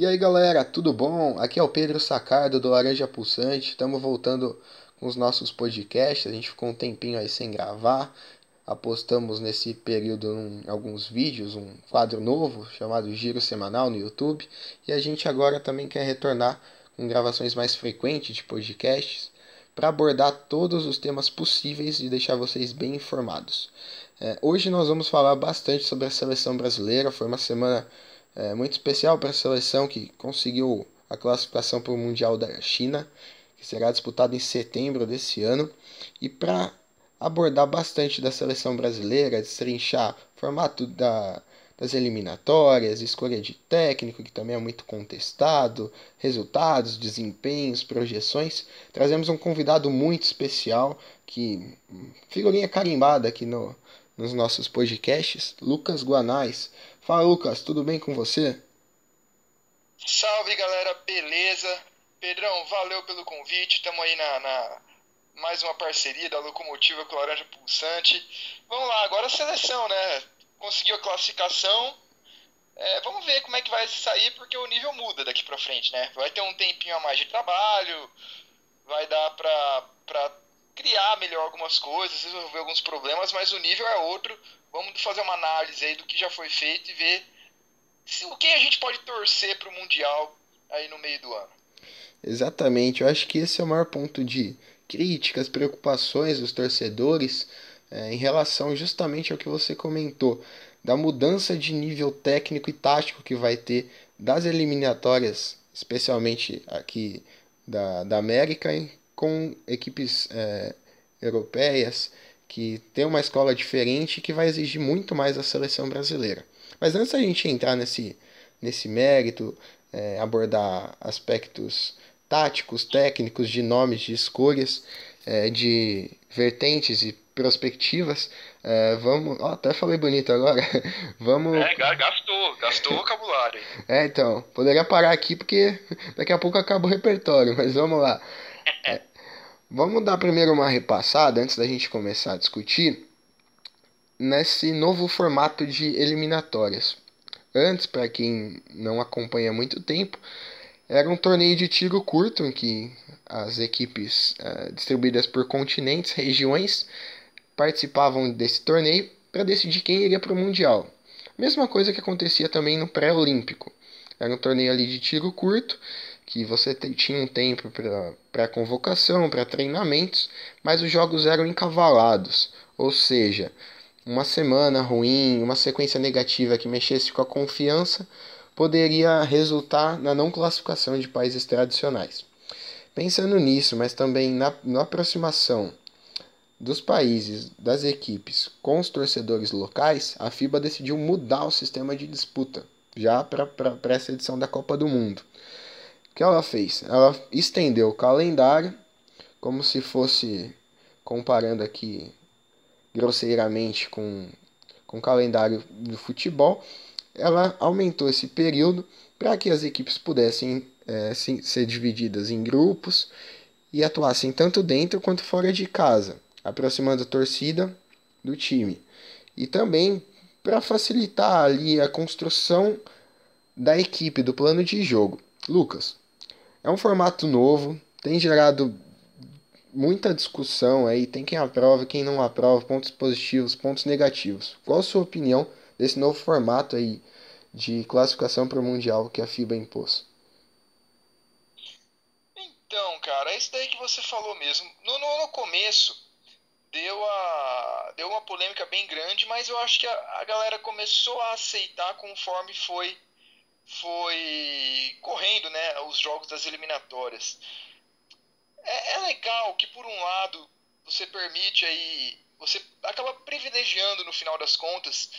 E aí galera, tudo bom? Aqui é o Pedro Sacardo do Laranja Pulsante. Estamos voltando com os nossos podcasts. A gente ficou um tempinho aí sem gravar. Apostamos nesse período em alguns vídeos, um quadro novo chamado Giro Semanal no YouTube. E a gente agora também quer retornar com gravações mais frequentes de podcasts para abordar todos os temas possíveis e deixar vocês bem informados. É, hoje nós vamos falar bastante sobre a seleção brasileira. Foi uma semana é, muito especial para a seleção que conseguiu a classificação para o Mundial da China, que será disputado em setembro desse ano. E para abordar bastante da seleção brasileira, destrinchar o formato da, das eliminatórias, escolha de técnico, que também é muito contestado, resultados, desempenhos, projeções, trazemos um convidado muito especial, que figurinha carimbada aqui no, nos nossos podcasts, Lucas Guanais. Fala Lucas, tudo bem com você? Salve galera, beleza? Pedrão, valeu pelo convite, estamos aí na, na, mais uma parceria da Locomotiva com o Laranja Pulsante. Vamos lá, agora a seleção, né? Conseguiu a classificação. É, vamos ver como é que vai sair, porque o nível muda daqui pra frente, né? Vai ter um tempinho a mais de trabalho, vai dar pra criar melhor algumas coisas, resolver alguns problemas, mas o nível é outro. Vamos fazer uma análise aí do que já foi feito e ver se, o que a gente pode torcer para o Mundial aí no meio do ano. Exatamente, eu acho que esse é o maior ponto de críticas, preocupações dos torcedores é, em relação justamente ao que você comentou, da mudança de nível técnico e tático que vai ter das eliminatórias, especialmente aqui da, da América, com equipes é, europeias que tem uma escola diferente que vai exigir muito mais da seleção brasileira. Mas antes da gente entrar nesse, nesse mérito, é, abordar aspectos táticos, técnicos, de nomes, de escolhas, é, de vertentes e perspectivas, é, vamos. Oh, até falei bonito agora. vamos. É, gastou, gastou o vocabulário. É, então, poderia parar aqui porque daqui a pouco acaba o repertório, mas vamos lá. Vamos dar primeiro uma repassada antes da gente começar a discutir nesse novo formato de eliminatórias. Antes, para quem não acompanha há muito tempo, era um torneio de tiro curto em que as equipes uh, distribuídas por continentes, regiões, participavam desse torneio para decidir quem iria para o Mundial. Mesma coisa que acontecia também no pré-olímpico. Era um torneio ali de tiro curto que você tinha um tempo para convocação, para treinamentos, mas os jogos eram encavalados, ou seja, uma semana ruim, uma sequência negativa que mexesse com a confiança poderia resultar na não classificação de países tradicionais. Pensando nisso, mas também na, na aproximação dos países, das equipes com os torcedores locais, a FIBA decidiu mudar o sistema de disputa já para essa edição da Copa do Mundo. O que ela fez? Ela estendeu o calendário, como se fosse comparando aqui grosseiramente com, com o calendário do futebol. Ela aumentou esse período para que as equipes pudessem é, ser divididas em grupos e atuassem tanto dentro quanto fora de casa, aproximando a torcida do time. E também para facilitar ali a construção da equipe, do plano de jogo. Lucas, é um formato novo, tem gerado muita discussão aí, tem quem aprova, quem não aprova, pontos positivos, pontos negativos. Qual a sua opinião desse novo formato aí de classificação para o Mundial que a FIBA impôs? Então, cara, é isso daí que você falou mesmo. No, no, no começo deu, a, deu uma polêmica bem grande, mas eu acho que a, a galera começou a aceitar conforme foi foi correndo né, os jogos das eliminatórias. É, é legal que, por um lado, você permite aí. Você acaba privilegiando, no final das contas,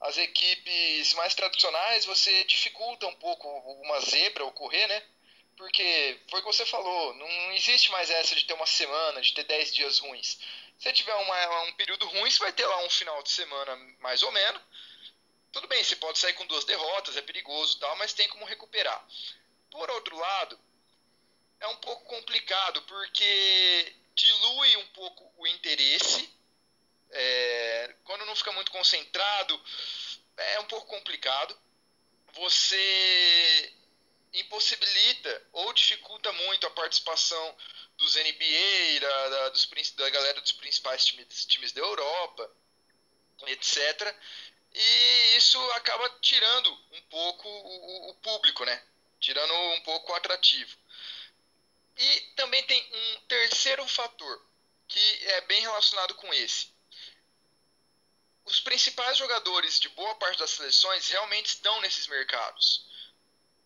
as equipes mais tradicionais, você dificulta um pouco uma zebra ocorrer, né? Porque foi o que você falou, não existe mais essa de ter uma semana, de ter 10 dias ruins. Se tiver uma, um período ruim, você vai ter lá um final de semana mais ou menos, tudo bem, você pode sair com duas derrotas, é perigoso tal, mas tem como recuperar. Por outro lado, é um pouco complicado porque dilui um pouco o interesse. É, quando não fica muito concentrado, é um pouco complicado. Você impossibilita ou dificulta muito a participação dos NBA, da, da, dos, da galera dos principais times, times da Europa, etc. E isso acaba tirando um pouco o, o público, né? Tirando um pouco o atrativo. E também tem um terceiro fator que é bem relacionado com esse. Os principais jogadores de boa parte das seleções realmente estão nesses mercados.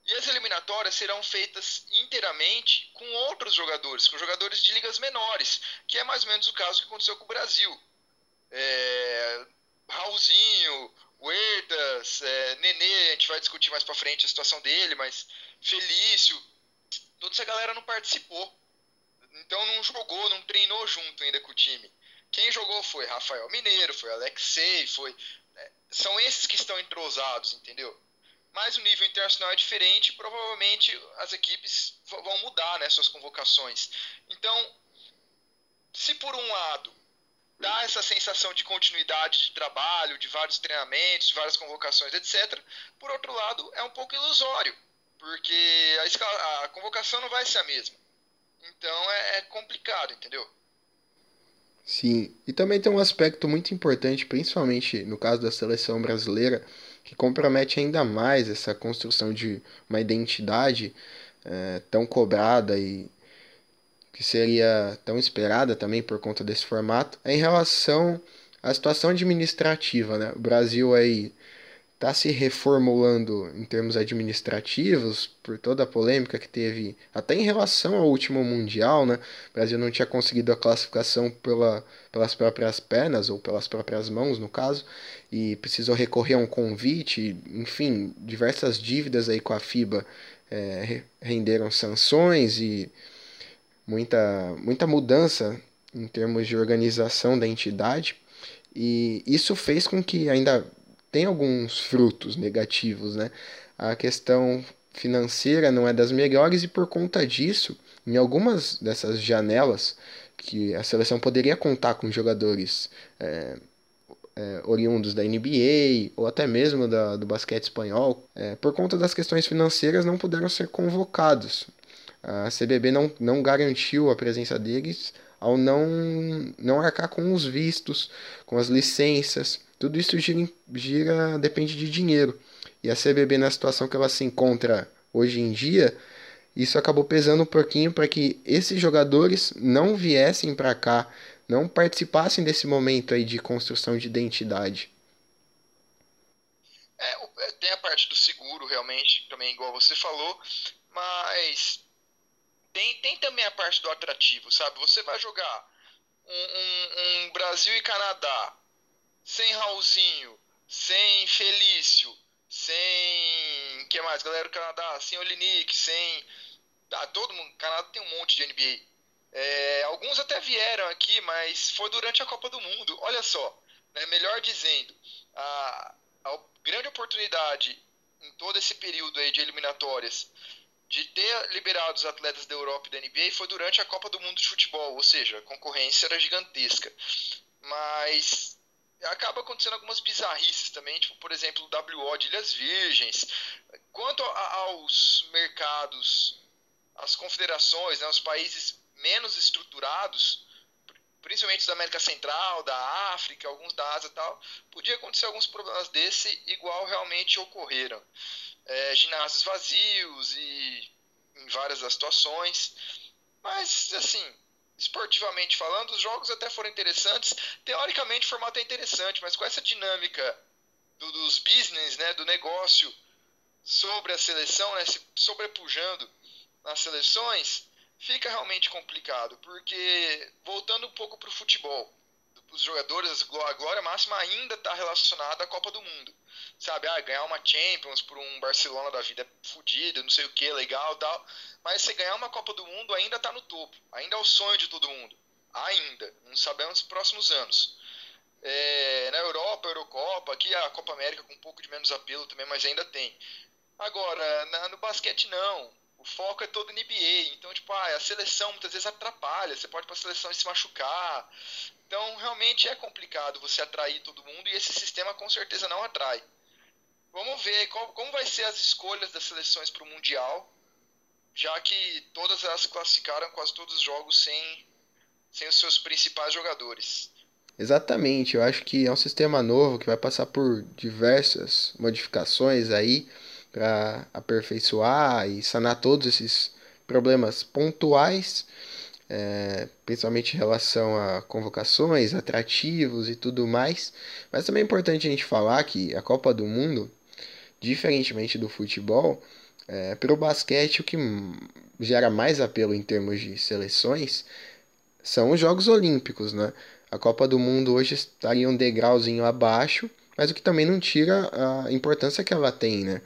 E as eliminatórias serão feitas inteiramente com outros jogadores, com jogadores de ligas menores, que é mais ou menos o caso que aconteceu com o Brasil. É, Raulzinho, Huertas, é, Nenê, a gente vai discutir mais para frente a situação dele, mas Felício, toda essa galera não participou. Então não jogou, não treinou junto ainda com o time. Quem jogou foi Rafael Mineiro, foi Alexei, foi. É, são esses que estão entrosados, entendeu? Mas o nível internacional é diferente provavelmente as equipes vão mudar né, suas convocações. Então, se por um lado dá essa sensação de continuidade de trabalho, de vários treinamentos, de várias convocações, etc., por outro lado, é um pouco ilusório, porque a, escala, a convocação não vai ser a mesma. Então é, é complicado, entendeu? Sim, e também tem um aspecto muito importante, principalmente no caso da seleção brasileira, que compromete ainda mais essa construção de uma identidade é, tão cobrada e que seria tão esperada também por conta desse formato, é em relação à situação administrativa. Né? O Brasil aí está se reformulando em termos administrativos por toda a polêmica que teve até em relação ao último mundial, né? O Brasil não tinha conseguido a classificação pela, pelas próprias pernas ou pelas próprias mãos, no caso, e precisou recorrer a um convite, enfim, diversas dívidas aí com a FIBA é, renderam sanções e muita muita mudança em termos de organização da entidade. E isso fez com que ainda tem alguns frutos negativos, né? A questão financeira não é das melhores e por conta disso, em algumas dessas janelas que a seleção poderia contar com jogadores é, é, oriundos da NBA ou até mesmo da, do basquete espanhol, é, por conta das questões financeiras não puderam ser convocados. A CBB não, não garantiu a presença deles ao não, não arcar com os vistos, com as licenças. Tudo isso gira, gira depende de dinheiro. E a CBB, na situação que ela se encontra hoje em dia, isso acabou pesando um pouquinho para que esses jogadores não viessem para cá, não participassem desse momento aí de construção de identidade. É, é, tem a parte do seguro, realmente, também, igual você falou, mas tem, tem também a parte do atrativo, sabe? Você vai jogar um, um, um Brasil e Canadá sem Raulzinho, sem Felício, sem. que mais? Galera do Canadá, sem Olinick, sem. Ah, todo mundo. Canadá tem um monte de NBA. É, alguns até vieram aqui, mas foi durante a Copa do Mundo. Olha só, né, melhor dizendo, a, a grande oportunidade em todo esse período aí de eliminatórias de ter liberado os atletas da Europa e da NBA foi durante a Copa do Mundo de Futebol, ou seja, a concorrência era gigantesca. Mas acaba acontecendo algumas bizarrices também, tipo, por exemplo, o WO de Ilhas Virgens. Quanto a, aos mercados, as confederações, né, os países menos estruturados, principalmente da América Central, da África, alguns da Ásia e tal, podia acontecer alguns problemas desse, igual realmente ocorreram. É, ginásios vazios e em várias das situações. Mas, assim, esportivamente falando, os jogos até foram interessantes. Teoricamente, o formato é interessante, mas com essa dinâmica do, dos business, né, do negócio sobre a seleção, né, se sobrepujando nas seleções, fica realmente complicado. Porque, voltando um pouco para o futebol, os jogadores, a glória máxima ainda está relacionada à Copa do Mundo. Sabe, ah, ganhar uma Champions por um Barcelona da vida fodido, não sei o que, legal tal. Mas você ganhar uma Copa do Mundo ainda está no topo. Ainda é o sonho de todo mundo. Ainda. Não sabemos os próximos anos. É, na Europa, Eurocopa, aqui a Copa América com um pouco de menos apelo também, mas ainda tem. Agora, na, no basquete não. O foco é todo NBA. Então, tipo, ah, a seleção muitas vezes atrapalha. Você pode ir pra seleção e se machucar. Então, realmente é complicado você atrair todo mundo e esse sistema com certeza não atrai. Vamos ver qual, como vai ser as escolhas das seleções para o Mundial já que todas elas classificaram quase todos os jogos sem, sem os seus principais jogadores. Exatamente, eu acho que é um sistema novo que vai passar por diversas modificações aí para aperfeiçoar e sanar todos esses problemas pontuais, é, principalmente em relação a convocações, atrativos e tudo mais. Mas também é importante a gente falar que a Copa do Mundo, diferentemente do futebol, é, para o basquete o que gera mais apelo em termos de seleções são os Jogos Olímpicos, né? A Copa do Mundo hoje estaria um degrauzinho abaixo, mas o que também não tira a importância que ela tem, né?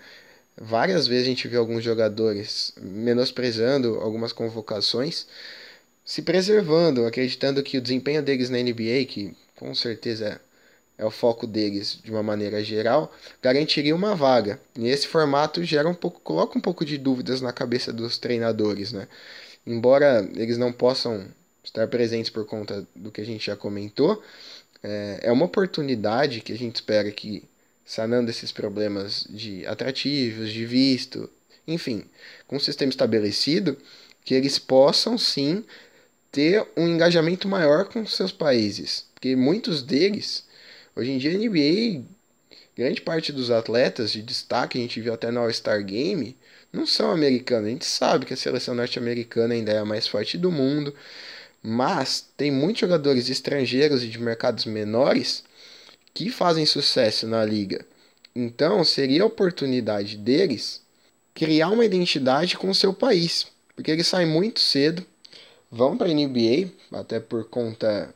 Várias vezes a gente vê alguns jogadores menosprezando algumas convocações, se preservando, acreditando que o desempenho deles na NBA, que com certeza é o foco deles de uma maneira geral, garantiria uma vaga. E esse formato gera um pouco, coloca um pouco de dúvidas na cabeça dos treinadores, né? Embora eles não possam estar presentes por conta do que a gente já comentou, é, é uma oportunidade que a gente espera que sanando esses problemas de atrativos, de visto, enfim, com um sistema estabelecido, que eles possam sim ter um engajamento maior com seus países, porque muitos deles, hoje em dia a NBA, grande parte dos atletas de destaque, a gente viu até no All-Star Game, não são americanos. A gente sabe que a seleção norte-americana ainda é a mais forte do mundo, mas tem muitos jogadores estrangeiros e de mercados menores que fazem sucesso na liga. Então, seria a oportunidade deles criar uma identidade com o seu país, porque eles saem muito cedo, vão para a NBA, até por conta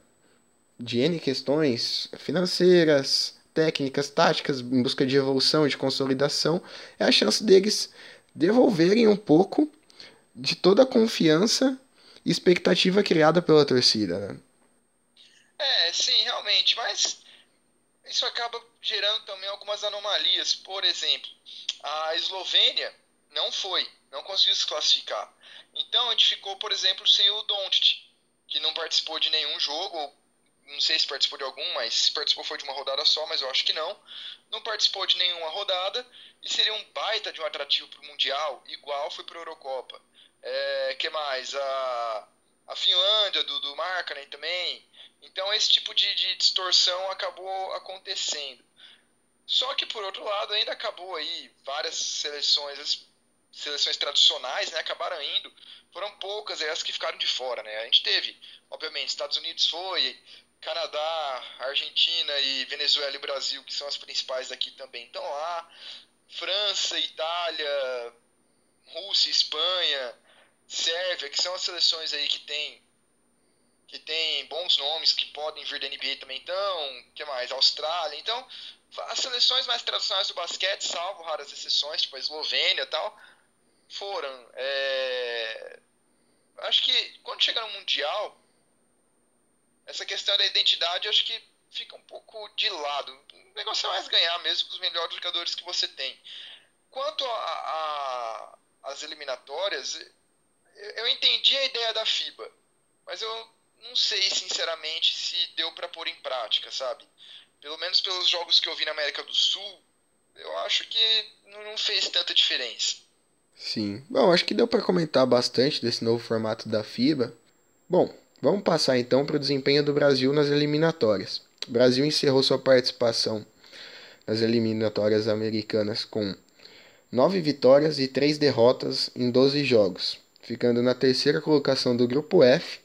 de N questões financeiras, técnicas, táticas, em busca de evolução, de consolidação, é a chance deles devolverem um pouco de toda a confiança e expectativa criada pela torcida. Né? É, sim, realmente, mas isso acaba gerando também algumas anomalias. Por exemplo, a Eslovênia não foi, não conseguiu se classificar. Então a gente ficou, por exemplo, sem o Doncic, que não participou de nenhum jogo, não sei se participou de algum, mas se participou foi de uma rodada só, mas eu acho que não. Não participou de nenhuma rodada e seria um baita de um atrativo para o Mundial, igual foi para a Eurocopa. É, que mais? A, a Finlândia do, do Markkanen também. Então esse tipo de, de distorção acabou acontecendo. Só que por outro lado ainda acabou aí várias seleções, seleções tradicionais, né, acabaram indo. Foram poucas as que ficaram de fora, né? A gente teve, obviamente, Estados Unidos foi, Canadá, Argentina e Venezuela e Brasil, que são as principais daqui também, estão lá. França, Itália, Rússia, Espanha, Sérvia, que são as seleções aí que tem que tem bons nomes que podem vir da NBA também então, que mais? Austrália. Então, as seleções mais tradicionais do basquete, salvo raras exceções, tipo a Eslovênia e tal, foram. É... Acho que quando chega no Mundial, essa questão da identidade acho que fica um pouco de lado. O negócio é mais ganhar mesmo com os melhores jogadores que você tem. Quanto às eliminatórias, eu entendi a ideia da FIBA, mas eu não sei sinceramente se deu para pôr em prática, sabe? Pelo menos pelos jogos que eu vi na América do Sul, eu acho que não fez tanta diferença. Sim. Bom, acho que deu para comentar bastante desse novo formato da FIBA. Bom, vamos passar então para o desempenho do Brasil nas eliminatórias. O Brasil encerrou sua participação nas eliminatórias americanas com nove vitórias e três derrotas em 12 jogos, ficando na terceira colocação do grupo F.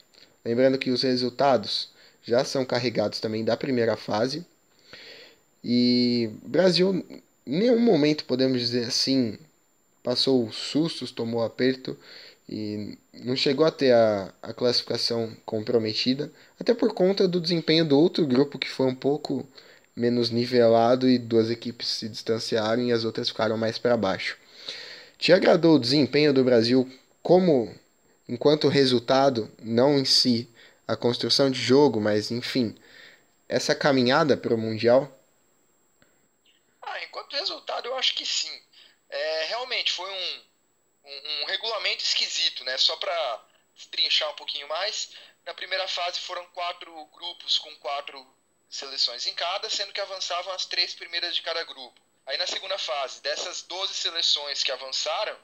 Lembrando que os resultados já são carregados também da primeira fase. E Brasil, em nenhum momento podemos dizer assim, passou sustos, tomou aperto e não chegou a ter a, a classificação comprometida, até por conta do desempenho do outro grupo que foi um pouco menos nivelado e duas equipes se distanciaram e as outras ficaram mais para baixo. Te agradou o desempenho do Brasil como enquanto resultado, não em si a construção de jogo, mas enfim, essa caminhada para o Mundial? Ah, enquanto resultado, eu acho que sim. É, realmente foi um, um, um, regulamento esquisito, né? Só para trinchar um pouquinho mais, na primeira fase foram quatro grupos com quatro seleções em cada, sendo que avançavam as três primeiras de cada grupo. Aí na segunda fase, dessas 12 seleções que avançaram,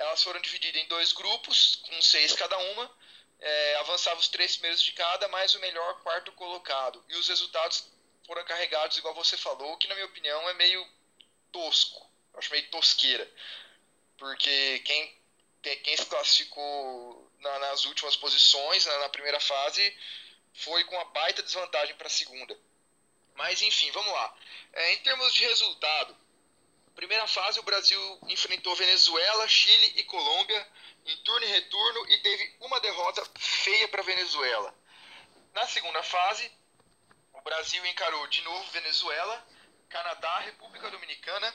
elas foram divididas em dois grupos, com seis cada uma. É, avançava os três primeiros de cada, mais o melhor quarto colocado. E os resultados foram carregados, igual você falou, que na minha opinião é meio tosco. Eu acho meio tosqueira. Porque quem, quem se classificou na, nas últimas posições, na, na primeira fase, foi com uma baita desvantagem para a segunda. Mas enfim, vamos lá. É, em termos de resultado, primeira fase o Brasil enfrentou Venezuela, Chile e Colômbia em turno e retorno e teve uma derrota feia para Venezuela. Na segunda fase, o Brasil encarou de novo Venezuela, Canadá, República Dominicana,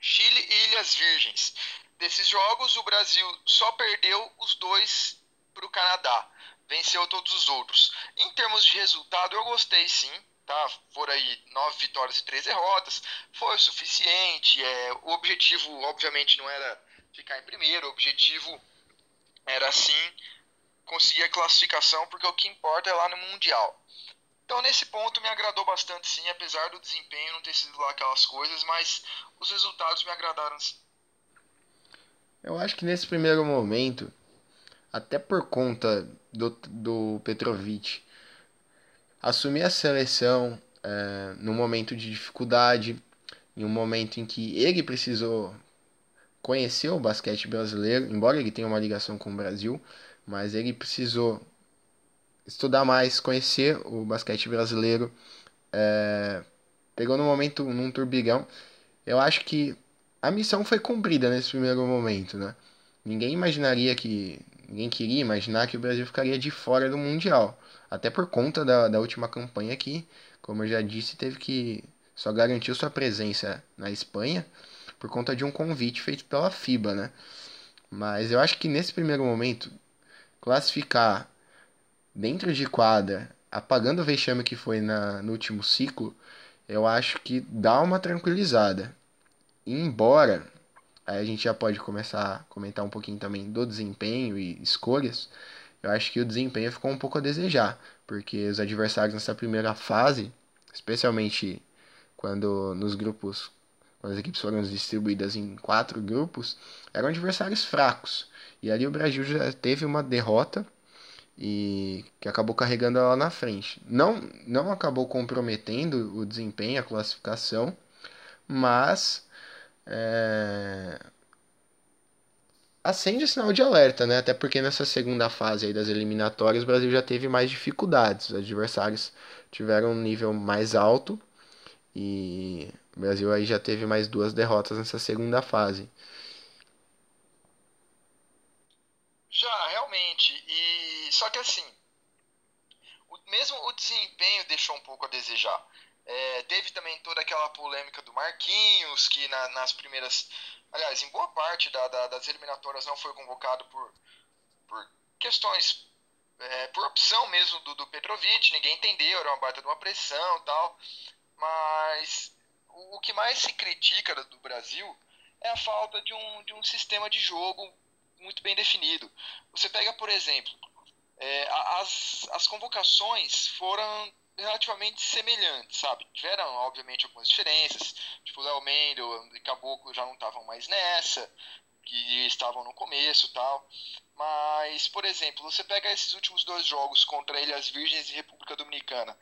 Chile e Ilhas Virgens. Desses jogos, o Brasil só perdeu os dois para o Canadá. Venceu todos os outros. Em termos de resultado, eu gostei sim tá? Foram aí nove vitórias e três derrotas, foi o suficiente. É, o objetivo, obviamente, não era ficar em primeiro, o objetivo era sim conseguir a classificação, porque o que importa é lá no Mundial. Então, nesse ponto, me agradou bastante, sim, apesar do desempenho não ter sido lá aquelas coisas, mas os resultados me agradaram, sim. Eu acho que nesse primeiro momento, até por conta do, do Petrovic assumir a seleção é, num momento de dificuldade, em um momento em que ele precisou conhecer o basquete brasileiro, embora ele tenha uma ligação com o Brasil, mas ele precisou estudar mais, conhecer o basquete brasileiro. É, pegou no momento num turbigão. Eu acho que a missão foi cumprida nesse primeiro momento, né? Ninguém imaginaria que. Ninguém queria imaginar que o Brasil ficaria de fora do Mundial. Até por conta da, da última campanha que, como eu já disse, teve que só garantiu sua presença na Espanha por conta de um convite feito pela FIBA, né? Mas eu acho que nesse primeiro momento, classificar dentro de quadra, apagando o vexame que foi na, no último ciclo, eu acho que dá uma tranquilizada. Embora, aí a gente já pode começar a comentar um pouquinho também do desempenho e escolhas, eu acho que o desempenho ficou um pouco a desejar, porque os adversários nessa primeira fase, especialmente quando nos grupos, quando as equipes foram distribuídas em quatro grupos, eram adversários fracos. E ali o Brasil já teve uma derrota e que acabou carregando ela na frente. Não, não acabou comprometendo o desempenho, a classificação, mas é, acende sinal de alerta, né? Até porque nessa segunda fase aí das eliminatórias o Brasil já teve mais dificuldades. Os adversários tiveram um nível mais alto e o Brasil aí já teve mais duas derrotas nessa segunda fase. Já, realmente. E só que assim, o, mesmo o desempenho deixou um pouco a desejar. É, teve também toda aquela polêmica do Marquinhos, que na, nas primeiras aliás, em boa parte da, da, das eliminatórias não foi convocado por, por questões, é, por opção mesmo do, do Petrovic, ninguém entendeu, era uma baita de uma pressão tal, mas o, o que mais se critica do Brasil é a falta de um, de um sistema de jogo muito bem definido. Você pega, por exemplo, é, as, as convocações foram relativamente semelhantes, sabe? Tiveram, obviamente, algumas diferenças. Tipo, Léo Mendel e Caboclo já não estavam mais nessa, que estavam no começo tal. Mas, por exemplo, você pega esses últimos dois jogos contra Ilhas Virgens e República Dominicana.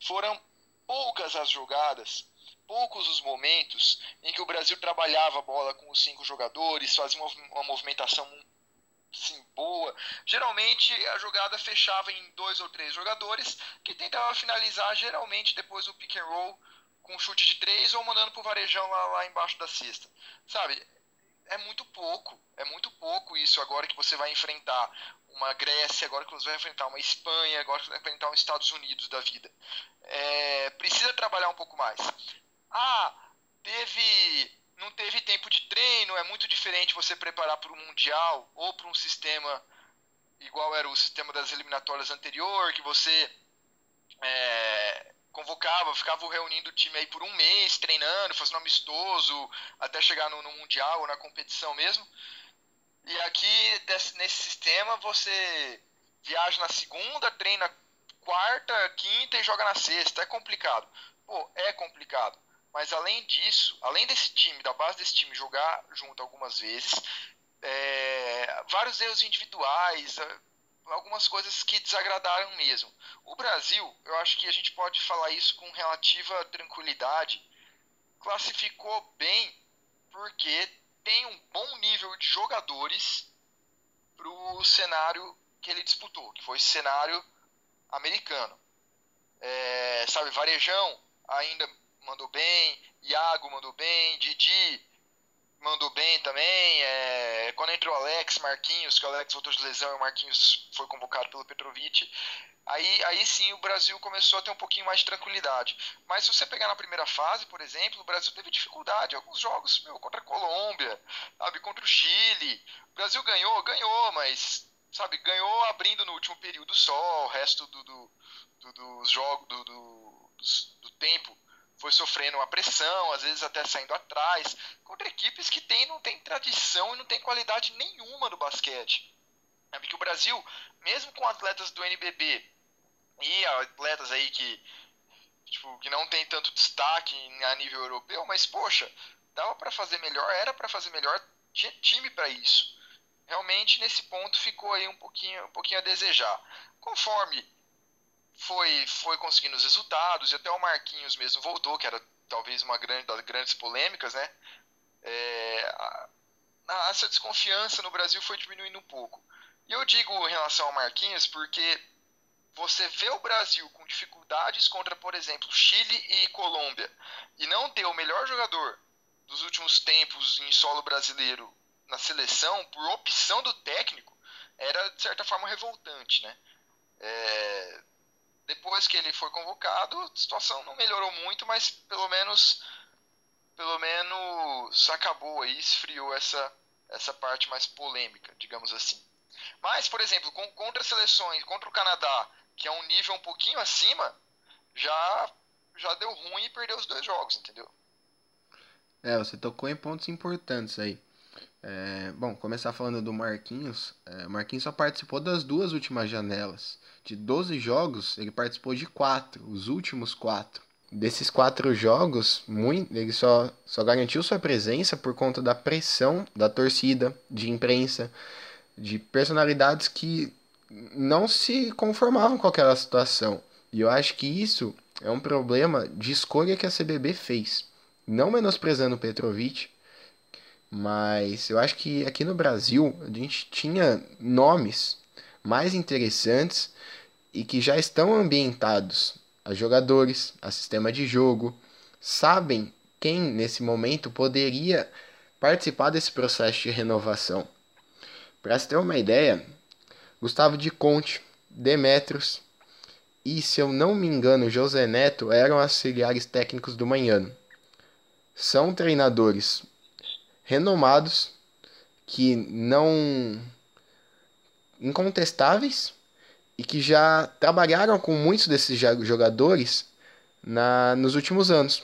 Foram poucas as jogadas, poucos os momentos em que o Brasil trabalhava a bola com os cinco jogadores, fazia uma movimentação sim, boa. Geralmente a jogada fechava em dois ou três jogadores que tentavam finalizar geralmente depois do pick and roll com chute de três ou mandando pro varejão lá, lá embaixo da cesta. Sabe? É muito pouco, é muito pouco isso agora que você vai enfrentar uma Grécia, agora que você vai enfrentar uma Espanha, agora que você vai enfrentar um Estados Unidos da vida. É, precisa trabalhar um pouco mais. Ah, teve não teve tempo de treino, é muito diferente você preparar para o Mundial ou para um sistema igual era o sistema das eliminatórias anterior, que você é, convocava, ficava reunindo o time aí por um mês, treinando, fazendo amistoso, até chegar no, no Mundial ou na competição mesmo. E aqui, desse, nesse sistema, você viaja na segunda, treina quarta, quinta e joga na sexta. É complicado. Pô, é complicado. Mas além disso, além desse time, da base desse time jogar junto algumas vezes, é, vários erros individuais, algumas coisas que desagradaram mesmo. O Brasil, eu acho que a gente pode falar isso com relativa tranquilidade, classificou bem porque tem um bom nível de jogadores para o cenário que ele disputou, que foi cenário americano. É, sabe, Varejão ainda mandou bem, Iago mandou bem, Didi mandou bem também. É, quando entrou o Alex, Marquinhos, que o Alex voltou de lesão e o Marquinhos foi convocado pelo Petrovic, aí, aí sim o Brasil começou a ter um pouquinho mais de tranquilidade. Mas se você pegar na primeira fase, por exemplo, o Brasil teve dificuldade em alguns jogos meu, contra a Colômbia, sabe, contra o Chile. O Brasil ganhou, ganhou, mas sabe, ganhou abrindo no último período só, o resto do, do, do dos jogos, do, do, do tempo foi sofrendo uma pressão, às vezes até saindo atrás, contra equipes que tem, não tem tradição e não tem qualidade nenhuma no basquete. É porque o Brasil, mesmo com atletas do NBB e atletas aí que, tipo, que não tem tanto destaque a nível europeu, mas poxa, dava para fazer melhor, era para fazer melhor, tinha time para isso. Realmente nesse ponto ficou aí um pouquinho, um pouquinho a desejar. Conforme foi, foi conseguindo os resultados, e até o Marquinhos mesmo voltou, que era talvez uma grande, das grandes polêmicas, né? É, a, essa desconfiança no Brasil foi diminuindo um pouco. E eu digo em relação ao Marquinhos porque você vê o Brasil com dificuldades contra, por exemplo, Chile e Colômbia, e não ter o melhor jogador dos últimos tempos em solo brasileiro na seleção, por opção do técnico, era de certa forma revoltante, né? É, depois que ele foi convocado, a situação não melhorou muito, mas pelo menos pelo menos acabou aí, esfriou essa essa parte mais polêmica, digamos assim. Mas, por exemplo, com, contra seleções, contra o Canadá, que é um nível um pouquinho acima, já já deu ruim e perdeu os dois jogos, entendeu? É, você tocou em pontos importantes aí. É, bom, começar falando do Marquinhos. É, o Marquinhos só participou das duas últimas janelas de 12 jogos, ele participou de quatro, os últimos quatro. Desses quatro jogos, muito, ele só, só garantiu sua presença por conta da pressão da torcida, de imprensa, de personalidades que não se conformavam com aquela situação. E eu acho que isso é um problema de escolha que a CBB fez. Não menosprezando o Petrovic, mas eu acho que aqui no Brasil a gente tinha nomes mais interessantes e que já estão ambientados a jogadores, a sistema de jogo, sabem quem nesse momento poderia participar desse processo de renovação. Para se ter uma ideia, Gustavo de Conte, Demetrios e, se eu não me engano, José Neto eram auxiliares técnicos do Manhano. São treinadores renomados que não incontestáveis e que já trabalharam com muitos desses jogadores na, nos últimos anos.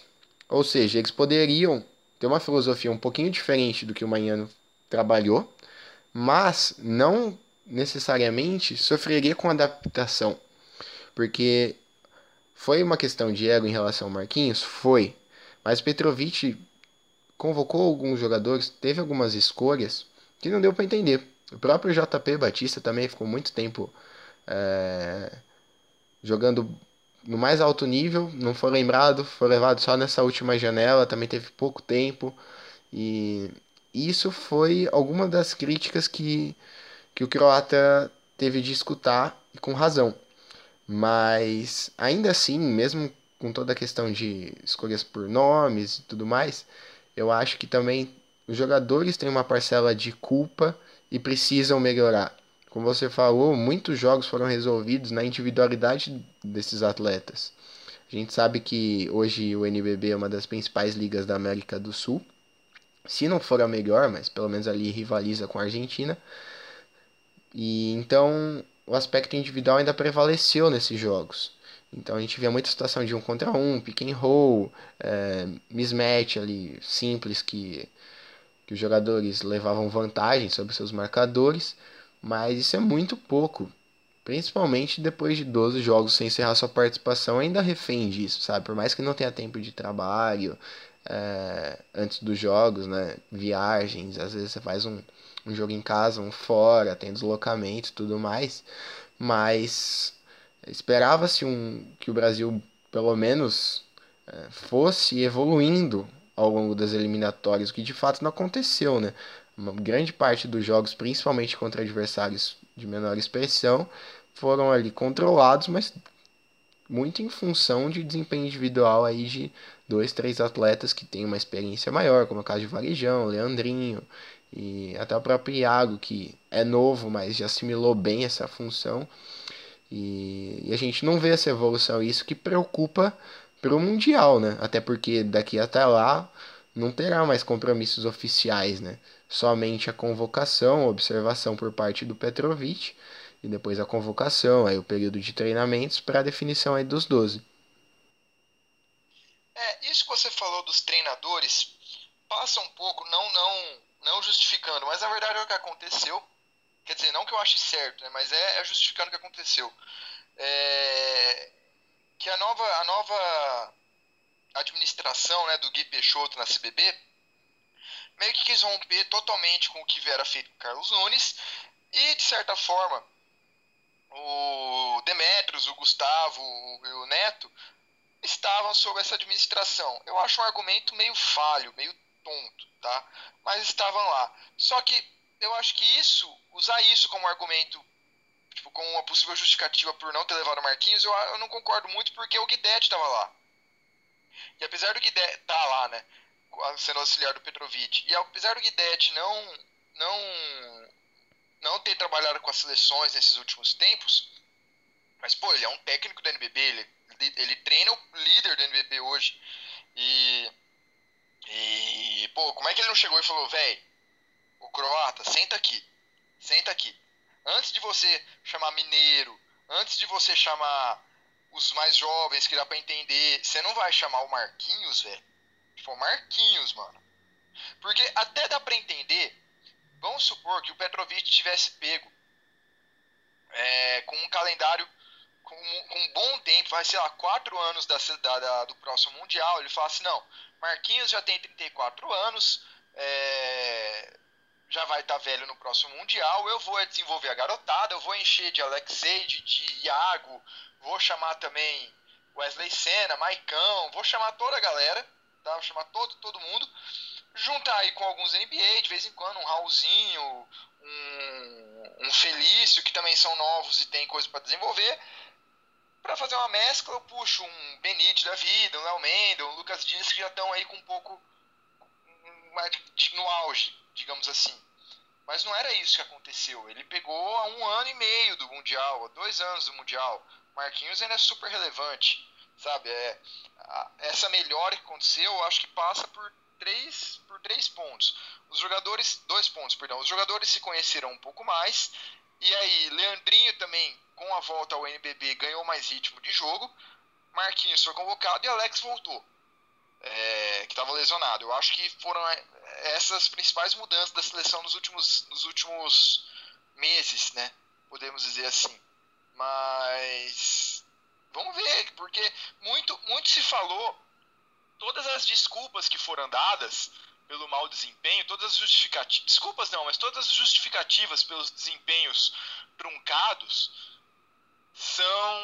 Ou seja, eles poderiam ter uma filosofia um pouquinho diferente do que o Manhano trabalhou, mas não necessariamente sofreria com adaptação. Porque foi uma questão de ego em relação ao Marquinhos? Foi. Mas Petrovic convocou alguns jogadores, teve algumas escolhas que não deu para entender. O próprio JP Batista também ficou muito tempo é, jogando no mais alto nível, não foi lembrado, foi levado só nessa última janela, também teve pouco tempo. E isso foi alguma das críticas que, que o croata teve de escutar, e com razão. Mas ainda assim, mesmo com toda a questão de escolhas por nomes e tudo mais, eu acho que também os jogadores têm uma parcela de culpa e precisam melhorar. Como você falou, muitos jogos foram resolvidos na individualidade desses atletas. A gente sabe que hoje o NBB é uma das principais ligas da América do Sul. Se não for a melhor, mas pelo menos ali rivaliza com a Argentina. E então o aspecto individual ainda prevaleceu nesses jogos. Então a gente via muita situação de um contra um, pick and roll, é, mismatch ali simples que, que os jogadores levavam vantagem sobre seus marcadores mas isso é muito pouco. Principalmente depois de 12 jogos sem encerrar sua participação, ainda refém disso, sabe? Por mais que não tenha tempo de trabalho, é, antes dos jogos, né? Viagens, às vezes você faz um, um jogo em casa, um fora, tem deslocamento e tudo mais. Mas esperava-se um, que o Brasil, pelo menos, é, fosse evoluindo ao longo das eliminatórias, o que de fato não aconteceu, né? Uma grande parte dos jogos, principalmente contra adversários de menor expressão, foram ali controlados, mas muito em função de desempenho individual aí de dois, três atletas que têm uma experiência maior, como é o caso de Varejão, Leandrinho e até o próprio Iago, que é novo, mas já assimilou bem essa função. E, e a gente não vê essa evolução, isso que preocupa para o Mundial, né? Até porque daqui até lá não terá mais compromissos oficiais, né? Somente a convocação, observação por parte do Petrovic e depois a convocação, aí o período de treinamentos para a definição aí dos 12. É, isso que você falou dos treinadores passa um pouco, não não não justificando, mas na verdade é o que aconteceu. Quer dizer, não que eu ache certo, né, mas é, é justificando o que aconteceu. É, que a nova, a nova administração né, do Gui Peixoto na CBB meio que quis romper totalmente com o que era feito com Carlos Nunes e, de certa forma, o Demetrios, o Gustavo e o Neto estavam sob essa administração. Eu acho um argumento meio falho, meio tonto, tá? Mas estavam lá. Só que eu acho que isso, usar isso como argumento tipo, com uma possível justificativa por não ter levado o Marquinhos, eu, eu não concordo muito porque o Guidetti estava lá. E apesar do Guidetti estar tá lá, né, sendo auxiliar do Petrovic, e apesar do Guidetti não, não, não ter trabalhado com as seleções nesses últimos tempos, mas, pô, ele é um técnico do NBB, ele, ele treina o líder do NBB hoje. E, e, pô, como é que ele não chegou e falou, velho, o croata, senta aqui, senta aqui Antes de você chamar mineiro, antes de você chamar os mais jovens que dá para entender, você não vai chamar o Marquinhos, velho. Tipo, Marquinhos, mano. Porque até dá para entender, vamos supor que o Petrovic tivesse pego é, com um calendário com, com, um bom tempo, vai sei lá, quatro anos da, da, do próximo Mundial, ele fala assim, não, Marquinhos já tem 34 anos, é, já vai estar tá velho no próximo Mundial, eu vou desenvolver a garotada, eu vou encher de Alexei, de, de Iago, vou chamar também Wesley Senna, Maicão, vou chamar toda a galera, tá? Vou chamar todo, todo mundo, juntar aí com alguns NBA, de vez em quando, um Raulzinho, um, um Felício, que também são novos e tem coisa para desenvolver, para fazer uma mescla, eu puxo um Benite da vida, um Léo Mendel, um Lucas Dias, que já estão aí com um pouco no auge, digamos assim. Mas não era isso que aconteceu. Ele pegou a um ano e meio do Mundial, a dois anos do Mundial. Marquinhos ainda é super relevante, sabe? É, a, essa melhora que aconteceu, eu acho que passa por três, por três pontos. Os jogadores, dois pontos, perdão. Os jogadores se conheceram um pouco mais. E aí, Leandrinho também, com a volta ao NBB, ganhou mais ritmo de jogo. Marquinhos foi convocado e Alex voltou é, que estava lesionado. Eu acho que foram essas principais mudanças da seleção nos últimos, nos últimos meses, né? Podemos dizer assim. Mas vamos ver, porque muito, muito se falou, todas as desculpas que foram dadas pelo mau desempenho, todas as justificativas, desculpas não, mas todas as justificativas pelos desempenhos truncados são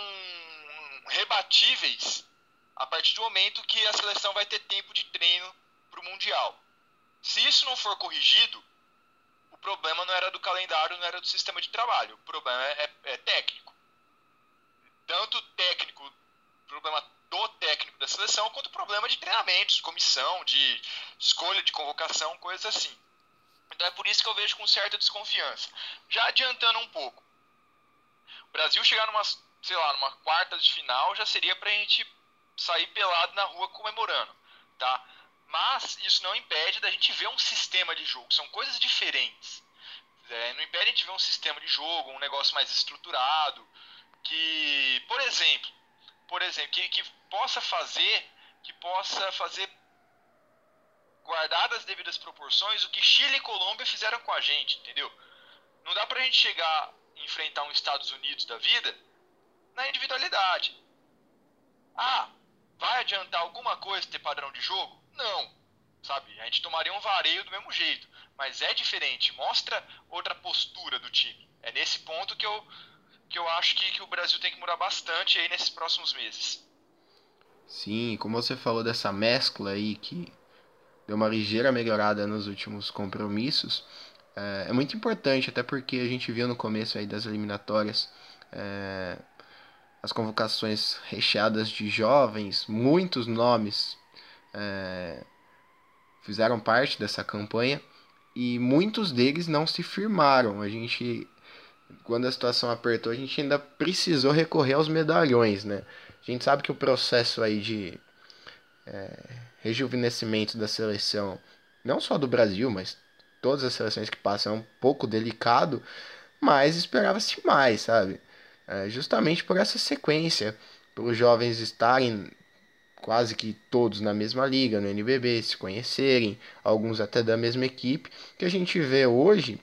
rebatíveis a partir do momento que a seleção vai ter tempo de treino para o Mundial. Se isso não for corrigido, o problema não era do calendário, não era do sistema de trabalho. O problema é, é, é técnico. Tanto técnico, problema do técnico da seleção, quanto problema de treinamentos, comissão, de escolha de convocação, coisas assim. Então é por isso que eu vejo com certa desconfiança. Já adiantando um pouco, o Brasil chegar numa, sei lá, numa quarta de final já seria para a gente sair pelado na rua comemorando, tá? Mas isso não impede da gente ver um sistema de jogo, são coisas diferentes. É, não impede a gente ver um sistema de jogo, um negócio mais estruturado, que, por exemplo, por exemplo, que, que possa fazer, que possa fazer guardadas as devidas proporções o que Chile e Colômbia fizeram com a gente, entendeu? Não dá pra gente chegar e enfrentar um Estados Unidos da vida na individualidade. Ah, Vai adiantar alguma coisa ter padrão de jogo? Não, sabe? A gente tomaria um vareio do mesmo jeito, mas é diferente, mostra outra postura do time. É nesse ponto que eu, que eu acho que, que o Brasil tem que mudar bastante aí nesses próximos meses. Sim, como você falou dessa mescla aí que deu uma ligeira melhorada nos últimos compromissos, é, é muito importante, até porque a gente viu no começo aí das eliminatórias é, as convocações recheadas de jovens, muitos nomes é, fizeram parte dessa campanha e muitos deles não se firmaram. A gente, quando a situação apertou, a gente ainda precisou recorrer aos medalhões, né? A gente sabe que o processo aí de é, rejuvenescimento da seleção, não só do Brasil, mas todas as seleções que passam, é um pouco delicado, mas esperava-se mais, sabe? É, justamente por essa sequência, para os jovens estarem quase que todos na mesma liga, no NBB, se conhecerem, alguns até da mesma equipe, que a gente vê hoje,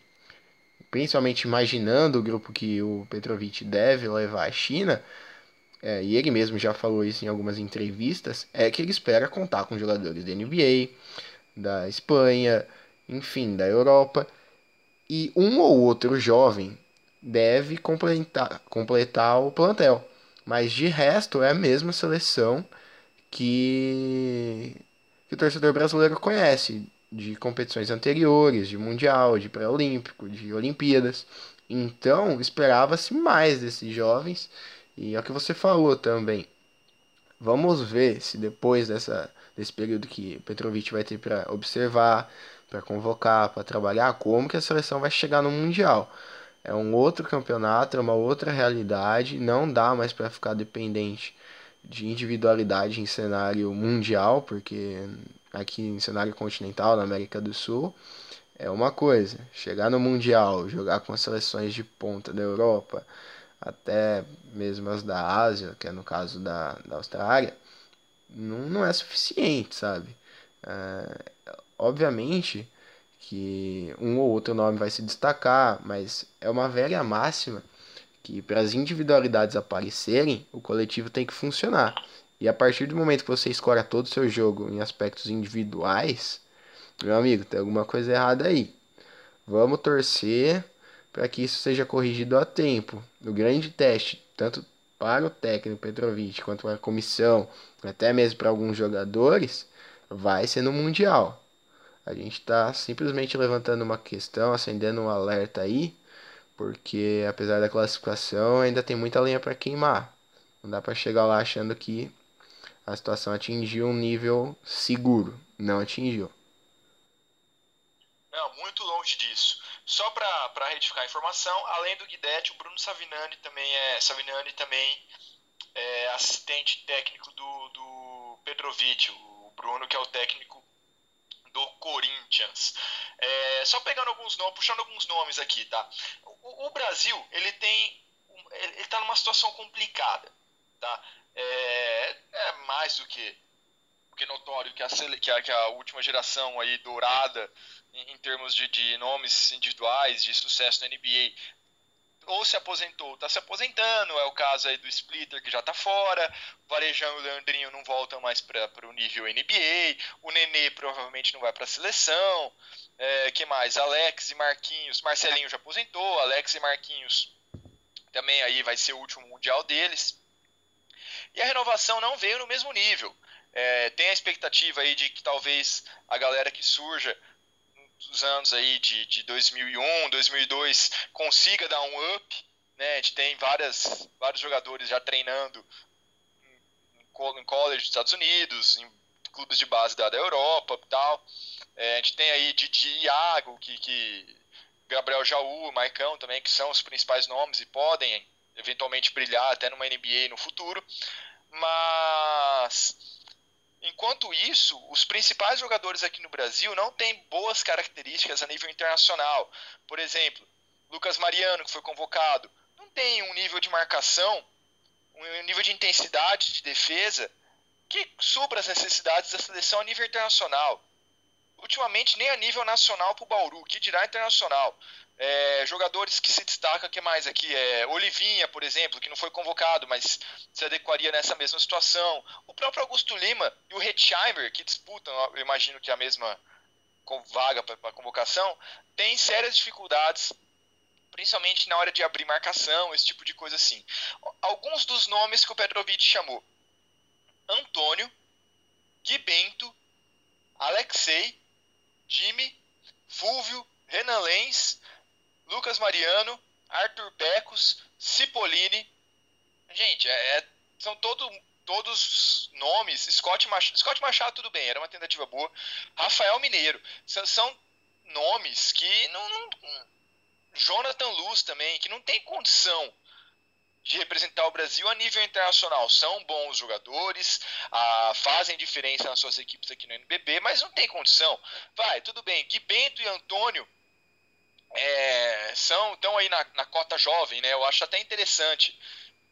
principalmente imaginando o grupo que o Petrovic deve levar à China, é, e ele mesmo já falou isso em algumas entrevistas, é que ele espera contar com jogadores da NBA, da Espanha, enfim, da Europa, e um ou outro jovem deve completar, completar o plantel. Mas de resto é a mesma seleção que, que o torcedor brasileiro conhece de competições anteriores, de Mundial, de Pré-Olímpico, de Olimpíadas. Então esperava-se mais desses jovens e é o que você falou também. Vamos ver se depois dessa, desse período que Petrovic vai ter para observar, para convocar, para trabalhar, como que a seleção vai chegar no Mundial. É um outro campeonato, é uma outra realidade, não dá mais para ficar dependente de individualidade em cenário mundial, porque aqui em cenário continental, na América do Sul, é uma coisa. Chegar no Mundial, jogar com as seleções de ponta da Europa, até mesmo as da Ásia, que é no caso da, da Austrália, não, não é suficiente, sabe? É, obviamente que um ou outro nome vai se destacar, mas é uma velha máxima que para as individualidades aparecerem, o coletivo tem que funcionar. E a partir do momento que você escolhe todo o seu jogo em aspectos individuais, meu amigo, tem alguma coisa errada aí. Vamos torcer para que isso seja corrigido a tempo. O grande teste, tanto para o técnico Petrovic quanto para a comissão, até mesmo para alguns jogadores, vai ser no Mundial. A gente está simplesmente levantando uma questão, acendendo um alerta aí, porque apesar da classificação ainda tem muita lenha para queimar. Não dá para chegar lá achando que a situação atingiu um nível seguro. Não atingiu. Não, muito longe disso. Só para retificar a informação, além do Guidetti, o Bruno Savinani também é, Savinani também é assistente técnico do, do Petrovic, o Bruno que é o técnico do Corinthians. É, só pegando alguns nomes, puxando alguns nomes aqui, tá? O, o Brasil, ele tem, ele está numa situação complicada, tá? É, é mais do que, notório que a, que a, que a última geração aí dourada em, em termos de, de, nomes individuais de sucesso na NBA ou se aposentou, está se aposentando, é o caso aí do Splitter que já está fora, o Varejão e o Leandrinho não voltam mais para o nível NBA, o Nenê provavelmente não vai para a seleção, é, que mais? Alex e Marquinhos, Marcelinho já aposentou, Alex e Marquinhos também aí vai ser o último mundial deles, e a renovação não veio no mesmo nível, é, tem a expectativa aí de que talvez a galera que surja dos anos aí de, de 2001, 2002 consiga dar um up, né? A gente tem várias, vários jogadores já treinando em, em college dos Estados Unidos, em clubes de base da, da Europa e tal. É, a gente tem aí Didi Iago, que, que Gabriel Jaú, Maicão também, que são os principais nomes e podem eventualmente brilhar até numa NBA no futuro. Mas Enquanto isso, os principais jogadores aqui no Brasil não têm boas características a nível internacional. Por exemplo, Lucas Mariano, que foi convocado, não tem um nível de marcação, um nível de intensidade de defesa que supra as necessidades da seleção a nível internacional. Ultimamente nem a nível nacional para o Bauru, que dirá internacional. É, jogadores que se destacam, que mais aqui? É, Olivinha, por exemplo, que não foi convocado, mas se adequaria nessa mesma situação. O próprio Augusto Lima e o Hetzheimer, que disputam, eu imagino que a mesma vaga para convocação, tem sérias dificuldades, principalmente na hora de abrir marcação, esse tipo de coisa assim. Alguns dos nomes que o Petrovic chamou: Antônio, Gui Bento, Alexei, Jimmy, Fúvio, Renan Lenz, Lucas Mariano, Arthur Pecos, Cipollini. Gente, é, é, são todo, todos nomes. Scott Machado, Scott Machado, tudo bem, era uma tentativa boa. Rafael Mineiro. São, são nomes que não, não. Jonathan Luz também, que não tem condição de representar o Brasil a nível internacional. São bons jogadores, ah, fazem diferença nas suas equipes aqui no NBB, mas não tem condição. Vai, tudo bem. Gui Bento e Antônio é, são estão aí na, na, cota jovem, né? Eu acho até interessante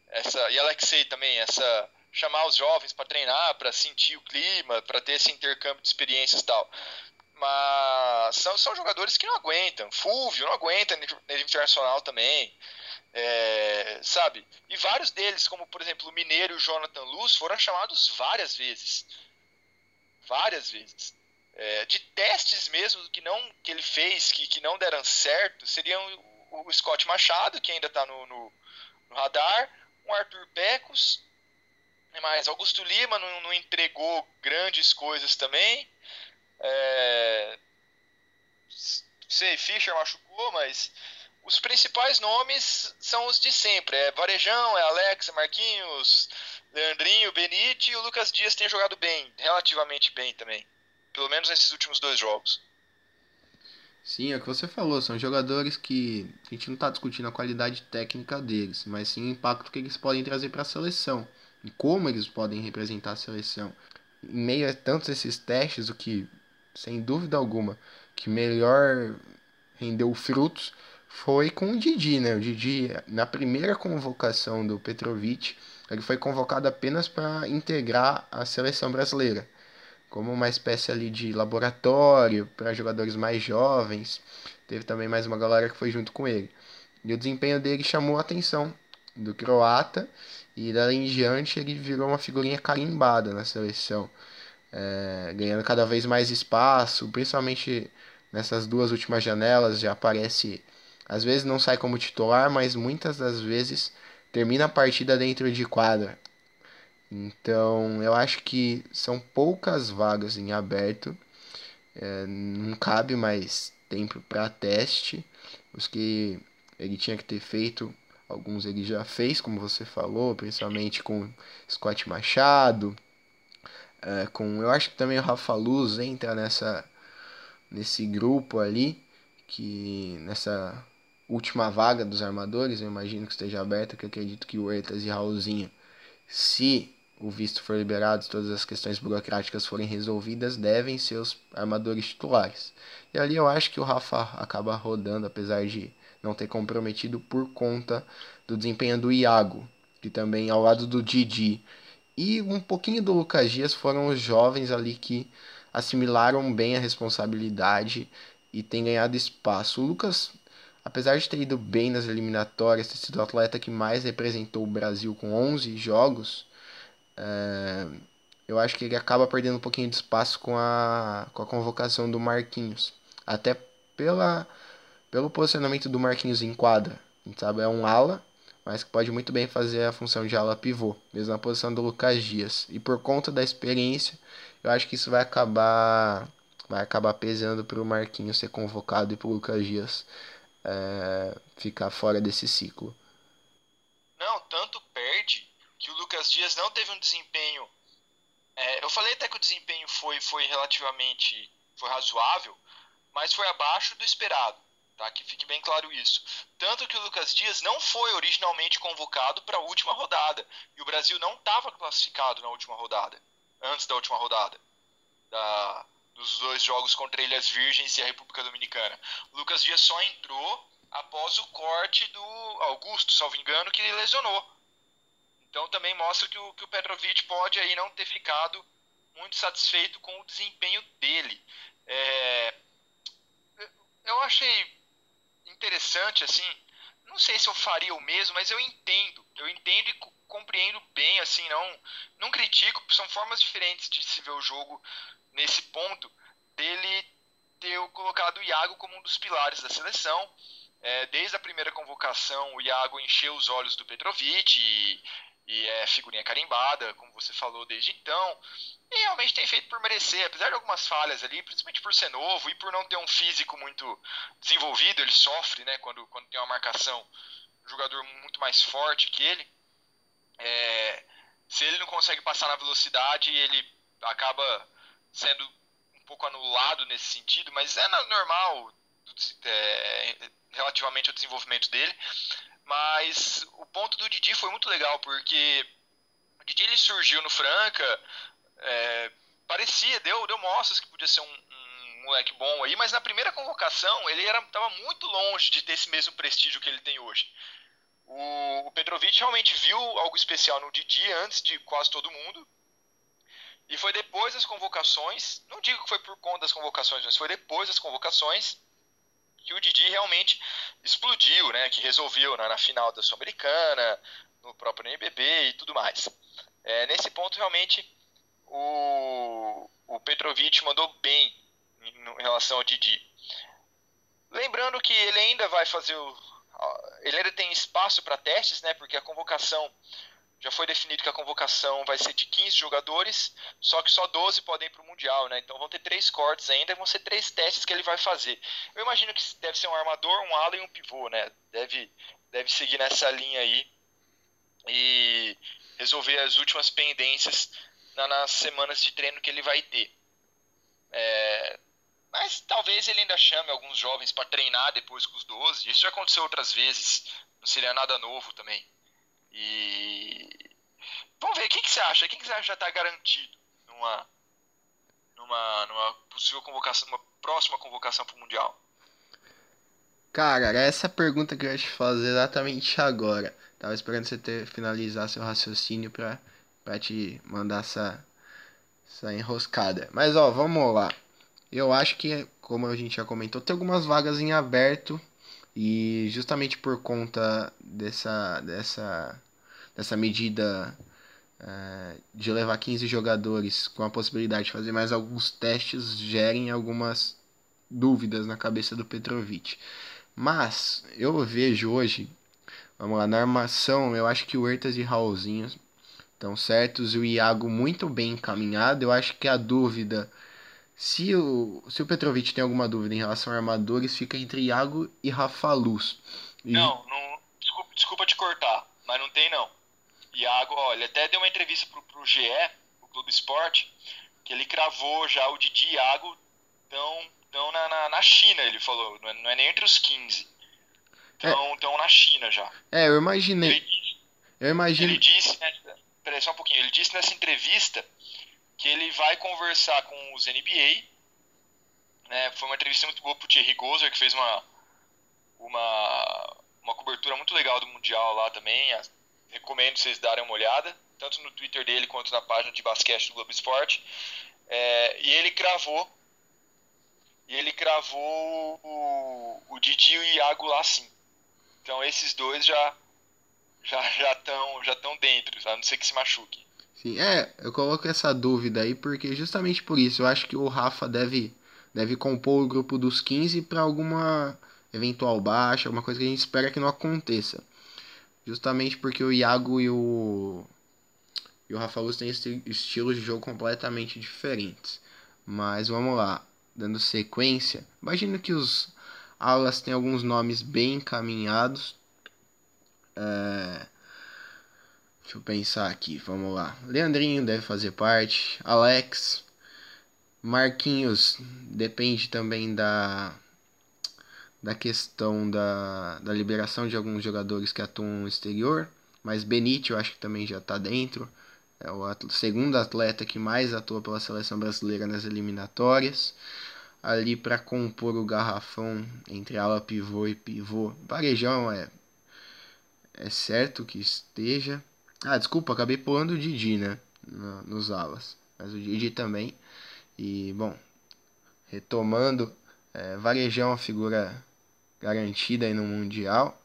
essa e Alexei também essa chamar os jovens para treinar, para sentir o clima, para ter esse intercâmbio de experiências e tal. Mas são, são jogadores que não aguentam. Fúvio não aguenta nível internacional também. É, sabe? E vários deles, como por exemplo o Mineiro e o Jonathan Luz, foram chamados várias vezes. Várias vezes. É, de testes mesmo que não que ele fez, que, que não deram certo, seriam o, o Scott Machado, que ainda está no, no, no, radar, o Arthur Pecos, mas Augusto Lima não, não entregou grandes coisas também. É, sei, Fischer machucou, mas os principais nomes são os de sempre. É Varejão, é Alex, é Marquinhos, Leandrinho, Benite e o Lucas Dias tem jogado bem, relativamente bem também. Pelo menos nesses últimos dois jogos. Sim, é o que você falou, são jogadores que a gente não está discutindo a qualidade técnica deles, mas sim o impacto que eles podem trazer para a seleção e como eles podem representar a seleção. Em meio a tantos esses testes, o que, sem dúvida alguma, que melhor rendeu frutos foi com o Didi, né? O Didi, na primeira convocação do Petrovic, ele foi convocado apenas para integrar a seleção brasileira, como uma espécie ali de laboratório para jogadores mais jovens. Teve também mais uma galera que foi junto com ele. E o desempenho dele chamou a atenção do croata e dali em diante ele virou uma figurinha carimbada na seleção, é, ganhando cada vez mais espaço, principalmente nessas duas últimas janelas já aparece às vezes não sai como titular, mas muitas das vezes termina a partida dentro de quadra. Então eu acho que são poucas vagas em aberto. É, não cabe mais tempo para teste. Os que ele tinha que ter feito, alguns ele já fez, como você falou, principalmente com Scott Machado. É, com, eu acho que também o Rafa Luz entra nessa, nesse grupo ali, que nessa última vaga dos armadores, eu imagino que esteja aberta, que eu acredito que o Huertas e Raulzinho, se o visto for liberado, todas as questões burocráticas forem resolvidas, devem ser os armadores titulares. E ali eu acho que o Rafa acaba rodando, apesar de não ter comprometido por conta do desempenho do Iago, que também ao lado do Didi e um pouquinho do Lucas Dias foram os jovens ali que assimilaram bem a responsabilidade e têm ganhado espaço. O Lucas Apesar de ter ido bem nas eliminatórias, ter sido o atleta que mais representou o Brasil com 11 jogos, é, eu acho que ele acaba perdendo um pouquinho de espaço com a, com a convocação do Marquinhos. Até pela, pelo posicionamento do Marquinhos em quadra. A gente sabe, é um ala, mas que pode muito bem fazer a função de ala pivô, mesmo na posição do Lucas Dias. E por conta da experiência, eu acho que isso vai acabar vai acabar pesando para o Marquinhos ser convocado e para o Lucas Dias é, ficar fora desse ciclo. Não, tanto perde que o Lucas Dias não teve um desempenho. É, eu falei até que o desempenho foi, foi relativamente foi razoável, mas foi abaixo do esperado. Tá? Que fique bem claro isso. Tanto que o Lucas Dias não foi originalmente convocado para a última rodada. E o Brasil não estava classificado na última rodada. Antes da última rodada. Da, dos dois jogos contra Ilhas Virgens e a República Dominicana. O Lucas Dias só entrou após o corte do Augusto, salvo engano, que ele lesionou. Então também mostra que o, que o Petrovic pode aí não ter ficado muito satisfeito com o desempenho dele. É, eu achei interessante, assim, não sei se eu faria o mesmo, mas eu entendo. Eu entendo e compreendo bem, assim, não, não critico, são formas diferentes de se ver o jogo nesse ponto, dele ter colocado o Iago como um dos pilares da seleção. É, desde a primeira convocação, o Iago encheu os olhos do Petrovic e, e é figurinha carimbada, como você falou desde então. E realmente tem feito por merecer, apesar de algumas falhas ali, principalmente por ser novo e por não ter um físico muito desenvolvido, ele sofre, né, quando, quando tem uma marcação, um jogador muito mais forte que ele. É, se ele não consegue passar na velocidade, ele acaba sendo um pouco anulado nesse sentido, mas é normal é, relativamente ao desenvolvimento dele. Mas o ponto do Didi foi muito legal, porque o Didi ele surgiu no Franca, é, parecia, deu, deu mostras que podia ser um, um, moleque bom aí, mas na primeira convocação ele estava muito longe de ter esse mesmo prestígio que ele tem hoje. O, o Petrovic realmente viu algo especial no Didi antes de quase todo mundo. E foi depois das convocações, não digo que foi por conta das convocações, mas foi depois das convocações que o Didi realmente explodiu, né? Que resolveu na, na final da Sul-Americana, no próprio NBB e tudo mais. É, nesse ponto, realmente, o, o Petrovic mandou bem em, em relação ao Didi. Lembrando que ele ainda vai fazer o. Ele ainda tem espaço para testes, né? Porque a convocação. Já foi definido que a convocação vai ser de 15 jogadores, só que só 12 podem ir para o Mundial, né? Então vão ter três cortes ainda, vão ser três testes que ele vai fazer. Eu imagino que deve ser um armador, um ala e um pivô, né? Deve, deve seguir nessa linha aí e resolver as últimas pendências nas semanas de treino que ele vai ter. É, mas talvez ele ainda chame alguns jovens para treinar depois com os 12. Isso já aconteceu outras vezes. Não seria nada novo também. E. Vamos ver, o que, que você acha? O que, você acha já está garantido numa, numa, numa possível convocação, numa próxima convocação para o Mundial? Cara, essa pergunta que eu ia te fazer exatamente agora. Tava esperando você ter finalizar seu raciocínio para para te mandar essa, essa enroscada. Mas ó, vamos lá. Eu acho que, como a gente já comentou, tem algumas vagas em aberto e justamente por conta dessa dessa dessa medida uh, de levar 15 jogadores com a possibilidade de fazer mais alguns testes gerem algumas dúvidas na cabeça do Petrovic. Mas eu vejo hoje, vamos lá, na armação, eu acho que o Hertas e Raulzinho estão certos. O Iago muito bem encaminhado. Eu acho que a dúvida, se o, se o Petrovic tem alguma dúvida em relação a armadores, fica entre Iago e Rafa Luz. E... Não, não desculpa, desculpa te cortar, mas não tem não. Iago, olha, até deu uma entrevista pro, pro GE, o Clube Esporte, que ele cravou já o Didi Iago tão, tão na, na, na China, ele falou, não é, não é, nem entre os 15. Então, é, na China já. É, eu imaginei. Ele, eu imagino. Ele disse, né, Peraí, só um pouquinho. Ele disse nessa entrevista que ele vai conversar com os NBA. Né? Foi uma entrevista muito boa pro Thierry Gozer, que fez uma, uma, uma cobertura muito legal do Mundial lá também. Recomendo vocês darem uma olhada, tanto no Twitter dele quanto na página de basquete do Globo Esporte. É, e ele cravou. E ele cravou o, o Didi e o Iago lá sim. Então esses dois já já já estão já tão dentro, a não ser que se machuque. Sim, é, eu coloco essa dúvida aí porque justamente por isso eu acho que o Rafa deve deve compor o grupo dos 15 para alguma eventual baixa, alguma coisa que a gente espera que não aconteça. Justamente porque o Iago e o e o Rafa Luz têm estilos de jogo completamente diferentes. Mas vamos lá, dando sequência. Imagino que os alas têm alguns nomes bem encaminhados é... Deixa eu pensar aqui, vamos lá. Leandrinho deve fazer parte. Alex. Marquinhos depende também da da questão da, da liberação de alguns jogadores que atuam no exterior. Mas Benite eu acho que também já está dentro. É o segundo atleta que mais atua pela seleção brasileira nas eliminatórias. Ali para compor o garrafão entre ala pivô e pivô. Varejão é é certo que esteja. Ah, desculpa, acabei pulando o Didi, né? nos alas. Mas o Didi também. E, bom, retomando. É, Varejão é uma figura garantida aí no Mundial.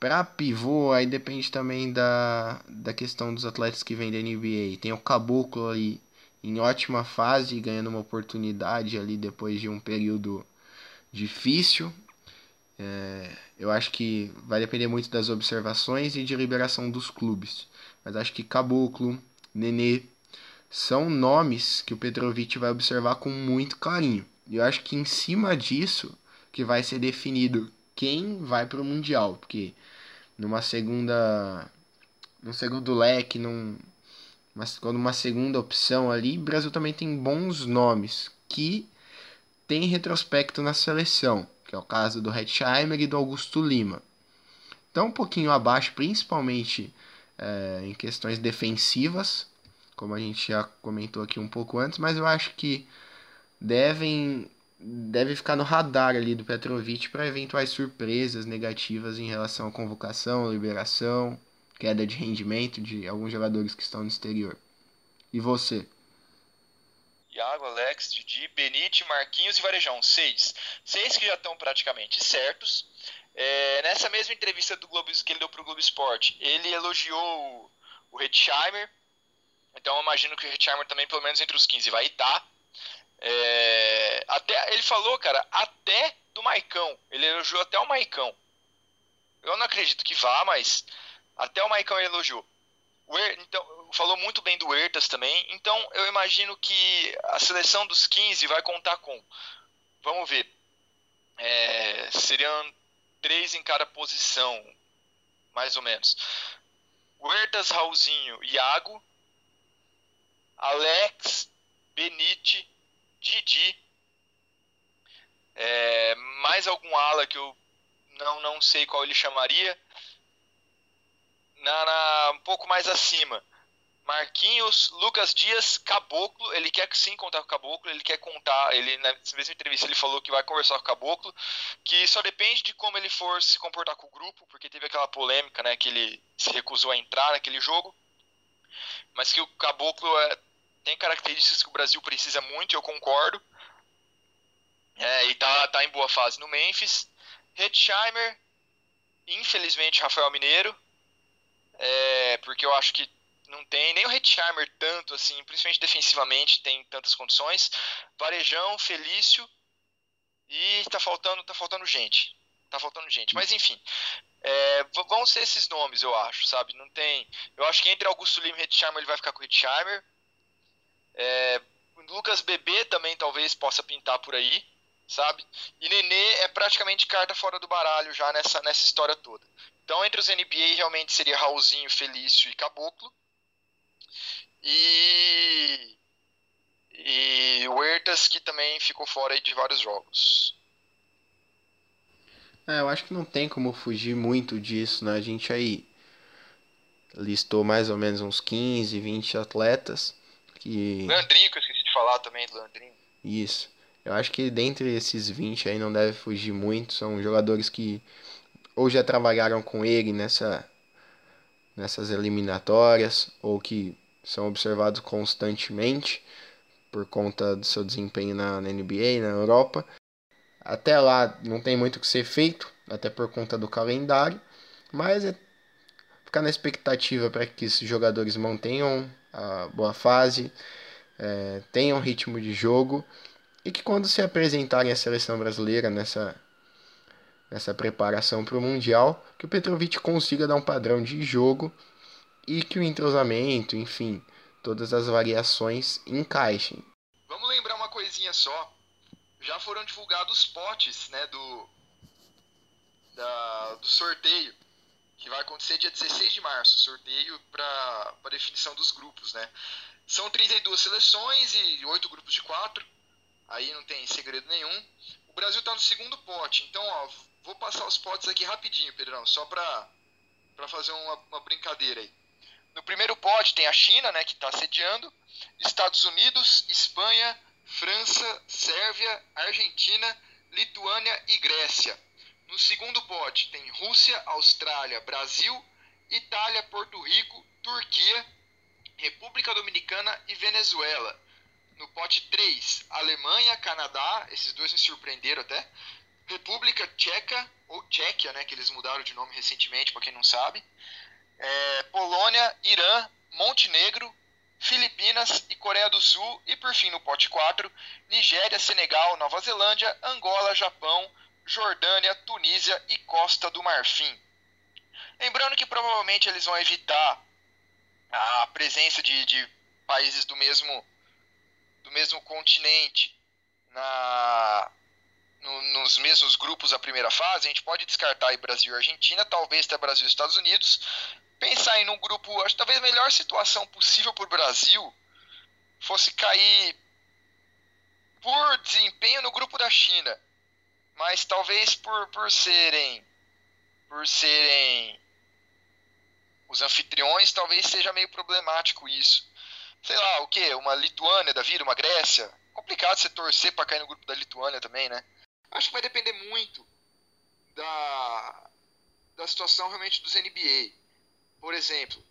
Para pivô, aí depende também da, da questão dos atletas que vêm da NBA. Tem o Caboclo ali em ótima fase, ganhando uma oportunidade ali depois de um período difícil. É, eu acho que vai depender muito das observações e de liberação dos clubes. Mas acho que Caboclo, Nenê, são nomes que o Petrovic vai observar com muito carinho. E eu acho que em cima disso que vai ser definido quem vai para o Mundial. Porque numa segunda. Num segundo leque, num, mas quando uma segunda opção ali, o Brasil também tem bons nomes que tem retrospecto na seleção, que é o caso do Hetzheimer e do Augusto Lima. Então, um pouquinho abaixo, principalmente é, em questões defensivas, como a gente já comentou aqui um pouco antes, mas eu acho que devem deve ficar no radar ali do Petrovic para eventuais surpresas negativas em relação à convocação, liberação queda de rendimento de alguns jogadores que estão no exterior. E você? Iago, Alex, Didi, Benite, Marquinhos e Varejão, seis. Seis que já estão praticamente certos. É, nessa mesma entrevista do Globo, que ele deu para o Globo Esporte, ele elogiou o, o Hetzheimer. Então eu imagino que o Hetzheimer também, pelo menos entre os 15, vai estar. É, até, ele falou, cara, até do Maicão. Ele elogiou até o Maicão. Eu não acredito que vá, mas até o Maicon elogiou. O er, então, falou muito bem do Ertas também. Então eu imagino que a seleção dos 15 vai contar com. Vamos ver. É, seriam três em cada posição, mais ou menos. Huertas, Raulzinho, Iago, Alex, Benite, Didi, é, mais algum ala que eu não, não sei qual ele chamaria? Na, na, um pouco mais acima. Marquinhos, Lucas Dias, Caboclo, ele quer sim contar com o Caboclo, ele quer contar, ele nessa mesma entrevista ele falou que vai conversar com o Caboclo, que só depende de como ele for se comportar com o grupo, porque teve aquela polêmica, né, que ele se recusou a entrar naquele jogo, mas que o Caboclo é, tem características que o Brasil precisa muito, eu concordo, é, e tá, tá em boa fase no Memphis. Hetzheimer, infelizmente Rafael Mineiro, é, porque eu acho que não tem nem o Hetzheimer tanto assim, principalmente defensivamente, tem tantas condições. Varejão, Felício e tá faltando, tá faltando gente. Tá faltando gente. Mas enfim, é, vão ser esses nomes, eu acho, sabe? Não tem. Eu acho que entre Augusto Lima e Hetzheimer ele vai ficar com o Hetzheimer. É, Lucas Bebê também talvez possa pintar por aí, sabe? E Nenê é praticamente carta fora do baralho já nessa, nessa história toda. Então, entre os NBA, realmente seria Raulzinho, Felício e Caboclo. E. E o Huertas, que também ficou fora de vários jogos. É, eu acho que não tem como fugir muito disso, né? A gente aí listou mais ou menos uns 15, 20 atletas. Que... Leandrinho, que eu esqueci de falar também, Leandrinho. Isso. Eu acho que dentre esses 20 aí não deve fugir muito. São jogadores que ou já trabalharam com ele nessa, nessas eliminatórias, ou que são observados constantemente por conta do seu desempenho na, na NBA, na Europa. Até lá não tem muito o que ser feito, até por conta do calendário, mas é ficar na expectativa para que esses jogadores mantenham a boa fase, é, tenham ritmo de jogo e que quando se apresentarem à seleção brasileira nessa nessa preparação para o Mundial, que o Petrovic consiga dar um padrão de jogo e que o entrosamento, enfim, todas as variações encaixem. Vamos lembrar uma coisinha só. Já foram divulgados os potes né, do, da, do sorteio, que vai acontecer dia 16 de março sorteio para definição dos grupos. Né? São 32 seleções e 8 grupos de 4. Aí não tem segredo nenhum. O Brasil está no segundo pote, então ó, Vou passar os potes aqui rapidinho, Pedrão, só para fazer uma, uma brincadeira aí. No primeiro pote tem a China, né, que está sediando, Estados Unidos, Espanha, França, Sérvia, Argentina, Lituânia e Grécia. No segundo pote tem Rússia, Austrália, Brasil, Itália, Porto Rico, Turquia, República Dominicana e Venezuela. No pote 3, Alemanha, Canadá, esses dois me surpreenderam até. República Tcheca, ou Tchequia, né, que eles mudaram de nome recentemente, para quem não sabe. É, Polônia, Irã, Montenegro, Filipinas e Coreia do Sul. E por fim, no pote 4, Nigéria, Senegal, Nova Zelândia, Angola, Japão, Jordânia, Tunísia e Costa do Marfim. Lembrando que provavelmente eles vão evitar a presença de, de países do mesmo, do mesmo continente na, no, nos mesmos grupos da primeira fase. A gente pode descartar aí Brasil e Argentina, talvez até Brasil e Estados Unidos. Pensar em um grupo, acho que talvez a melhor situação possível para o Brasil fosse cair por desempenho no grupo da China mas talvez por, por serem por serem os anfitriões, talvez seja meio problemático isso. Sei lá, o que? Uma Lituânia da vida, uma Grécia? Complicado você torcer para cair no grupo da Lituânia também, né? Acho que vai depender muito da, da situação realmente dos NBA. Por exemplo,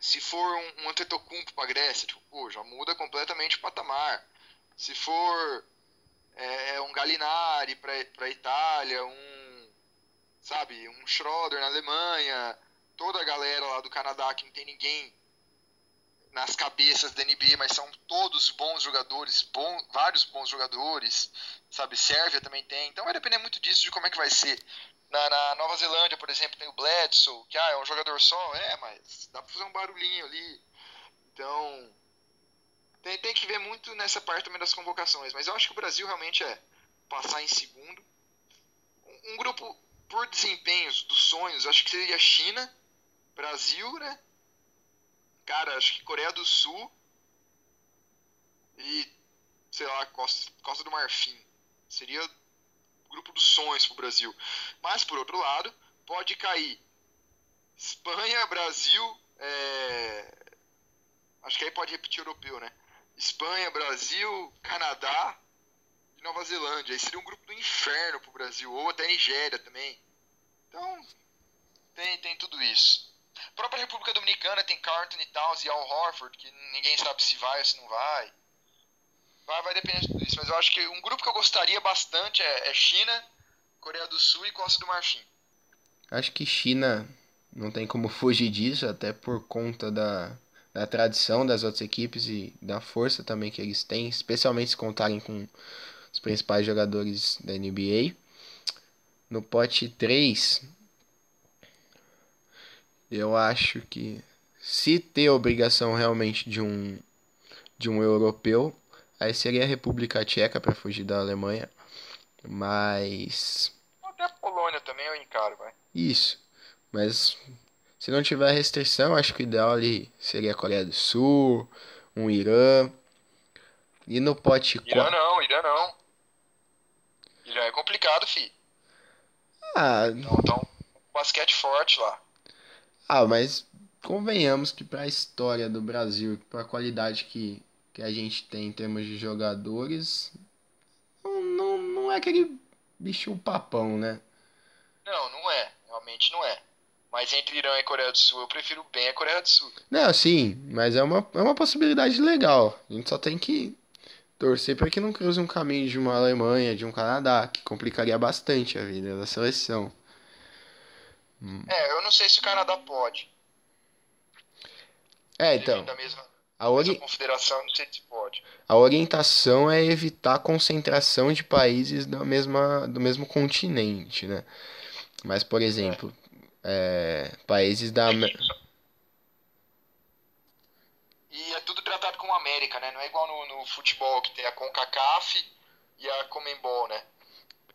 se for um, um Antetokounmpo para Grécia, tipo, pô, já muda completamente o patamar. Se for é, um Galinari para a Itália, um sabe, um Schroeder na Alemanha, toda a galera lá do Canadá que não tem ninguém nas cabeças da NBA, mas são todos bons jogadores, bom, vários bons jogadores, sabe? Sérvia também tem, então vai depender muito disso, de como é que vai ser. Na, na Nova Zelândia, por exemplo, tem o Bledsoe, que ah, é um jogador só, é, mas dá pra fazer um barulhinho ali. Então, tem, tem que ver muito nessa parte também das convocações, mas eu acho que o Brasil realmente é passar em segundo. Um, um grupo por desempenhos dos sonhos, acho que seria China, Brasil, né? Cara, acho que Coreia do Sul e, sei lá, Costa, Costa do Marfim. Seria o grupo dos sonhos pro Brasil. Mas, por outro lado, pode cair Espanha, Brasil, é... acho que aí pode repetir europeu, né? Espanha, Brasil, Canadá e Nova Zelândia. Aí seria um grupo do inferno pro Brasil, ou até Nigéria também. Então, tem, tem tudo isso. A própria República Dominicana tem Carlton Towns e Al Horford, que ninguém sabe se vai ou se não vai. Vai, vai depender de tudo isso. Mas eu acho que um grupo que eu gostaria bastante é, é China, Coreia do Sul e Costa do Marfim. Acho que China não tem como fugir disso, até por conta da, da tradição das outras equipes e da força também que eles têm, especialmente se contarem com os principais jogadores da NBA. No pote 3, eu acho que se ter obrigação realmente de um de um europeu, aí seria a República Tcheca para fugir da Alemanha. Mas até a Polônia também eu encaro, vai. Isso. Mas se não tiver restrição, acho que o ideal ali seria a Coreia do Sul, um Irã. E no pote 4. Irã não, Irã não. Irã é complicado, fi. Ah. Então, então basquete forte lá. Ah, mas convenhamos que para a história do Brasil, para a qualidade que, que a gente tem em termos de jogadores, não, não, não é aquele bicho papão, né? Não, não é. Realmente não é. Mas entre Irã e Coreia do Sul, eu prefiro bem a Coreia do Sul. Não, sim, mas é uma, é uma possibilidade legal. A gente só tem que torcer para que não cruze um caminho de uma Alemanha, de um Canadá, que complicaria bastante a vida da seleção. É, eu não sei se o Canadá pode. É, então. Da mesma, a ori... confederação, não sei se pode. A orientação é evitar a concentração de países da mesma, do mesmo continente, né? Mas, por exemplo, é países da. E é tudo tratado como América, né? Não é igual no, no futebol que tem a CONCACAF e a Comembol, né?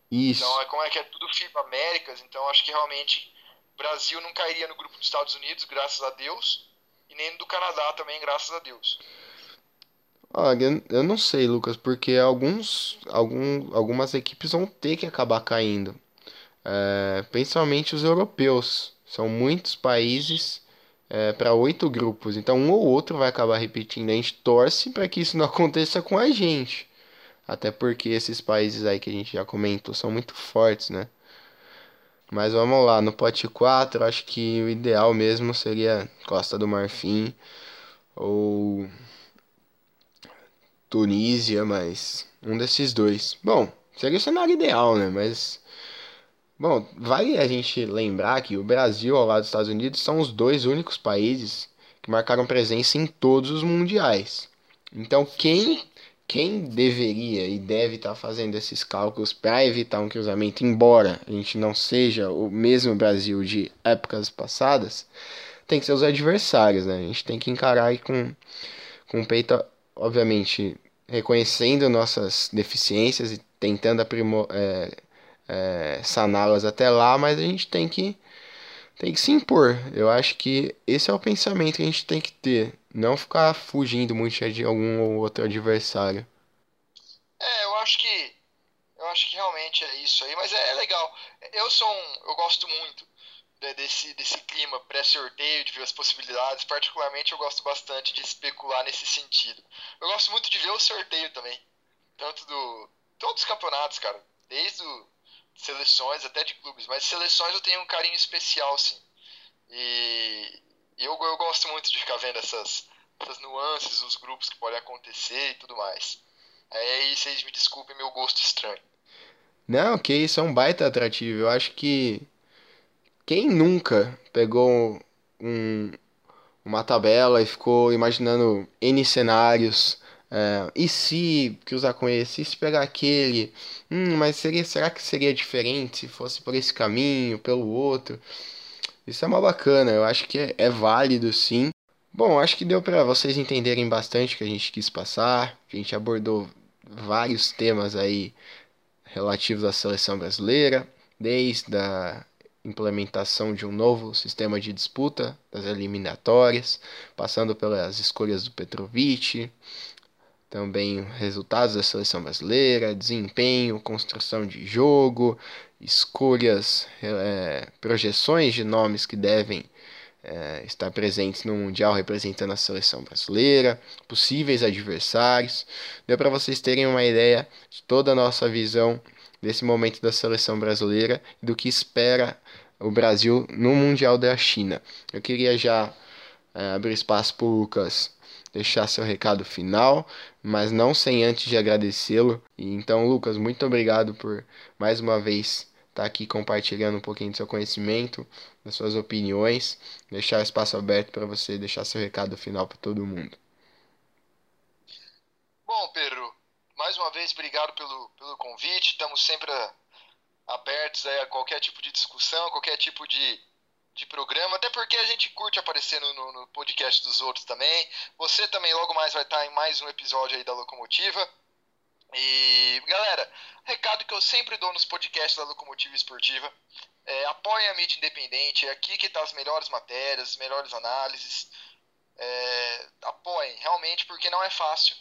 Isso. Então é como é que é tudo FIBA Américas, então acho que realmente o Brasil não cairia no grupo dos Estados Unidos, graças a Deus, e nem do Canadá também, graças a Deus. Olha, eu não sei, Lucas, porque alguns, algum, algumas equipes vão ter que acabar caindo é, principalmente os europeus. São muitos países é, para oito grupos, então um ou outro vai acabar repetindo. A gente torce para que isso não aconteça com a gente, até porque esses países aí que a gente já comentou são muito fortes, né? Mas vamos lá, no pote 4, acho que o ideal mesmo seria Costa do Marfim ou Tunísia, mas um desses dois. Bom, seria o cenário ideal, né? Mas bom, vale a gente lembrar que o Brasil ao lado dos Estados Unidos são os dois únicos países que marcaram presença em todos os mundiais. Então, quem quem deveria e deve estar fazendo esses cálculos para evitar um cruzamento, embora a gente não seja o mesmo Brasil de épocas passadas, tem que ser os adversários, né? A gente tem que encarar com, com o peito, obviamente, reconhecendo nossas deficiências e tentando é, é, saná-las até lá, mas a gente tem que tem que se impor. Eu acho que esse é o pensamento que a gente tem que ter. Não ficar fugindo muito de algum ou outro adversário. É, eu acho que. Eu acho que realmente é isso aí, mas é, é legal. Eu sou um. Eu gosto muito desse, desse clima pré-sorteio, de ver as possibilidades. Particularmente eu gosto bastante de especular nesse sentido. Eu gosto muito de ver o sorteio também. Tanto do. Todos os campeonatos, cara. Desde o seleções, até de clubes, mas seleções eu tenho um carinho especial, sim. E eu, eu gosto muito de ficar vendo essas, essas nuances, os grupos que podem acontecer e tudo mais. Aí vocês me desculpem meu gosto estranho. Não, que isso é um baita atrativo. Eu acho que quem nunca pegou um, uma tabela e ficou imaginando N cenários é, e se cruzar com esse, e se pegar aquele, hum, mas seria, será que seria diferente se fosse por esse caminho, pelo outro? Isso é uma bacana, eu acho que é, é válido sim. Bom, acho que deu para vocês entenderem bastante o que a gente quis passar. A gente abordou vários temas aí relativos à seleção brasileira, desde a implementação de um novo sistema de disputa das eliminatórias, passando pelas escolhas do Petrovic, também resultados da seleção brasileira, desempenho, construção de jogo, escolhas, é, projeções de nomes que devem é, estar presentes no Mundial representando a seleção brasileira, possíveis adversários. Deu para vocês terem uma ideia de toda a nossa visão desse momento da seleção brasileira e do que espera o Brasil no Mundial da China. Eu queria já é, abrir espaço para o Lucas deixar seu recado final, mas não sem antes de agradecê-lo. Então, Lucas, muito obrigado por mais uma vez estar aqui compartilhando um pouquinho do seu conhecimento, das suas opiniões, deixar o espaço aberto para você deixar seu recado final para todo mundo. Bom, Pedro, mais uma vez obrigado pelo, pelo convite. Estamos sempre abertos a qualquer tipo de discussão, qualquer tipo de de programa, até porque a gente curte aparecer no, no, podcast dos outros também. Você também logo mais vai estar em mais um episódio aí da Locomotiva. E galera, recado que eu sempre dou nos podcasts da Locomotiva Esportiva: é, apoiem a mídia independente, é aqui que está as melhores matérias, as melhores análises. É, apoiem, realmente, porque não é fácil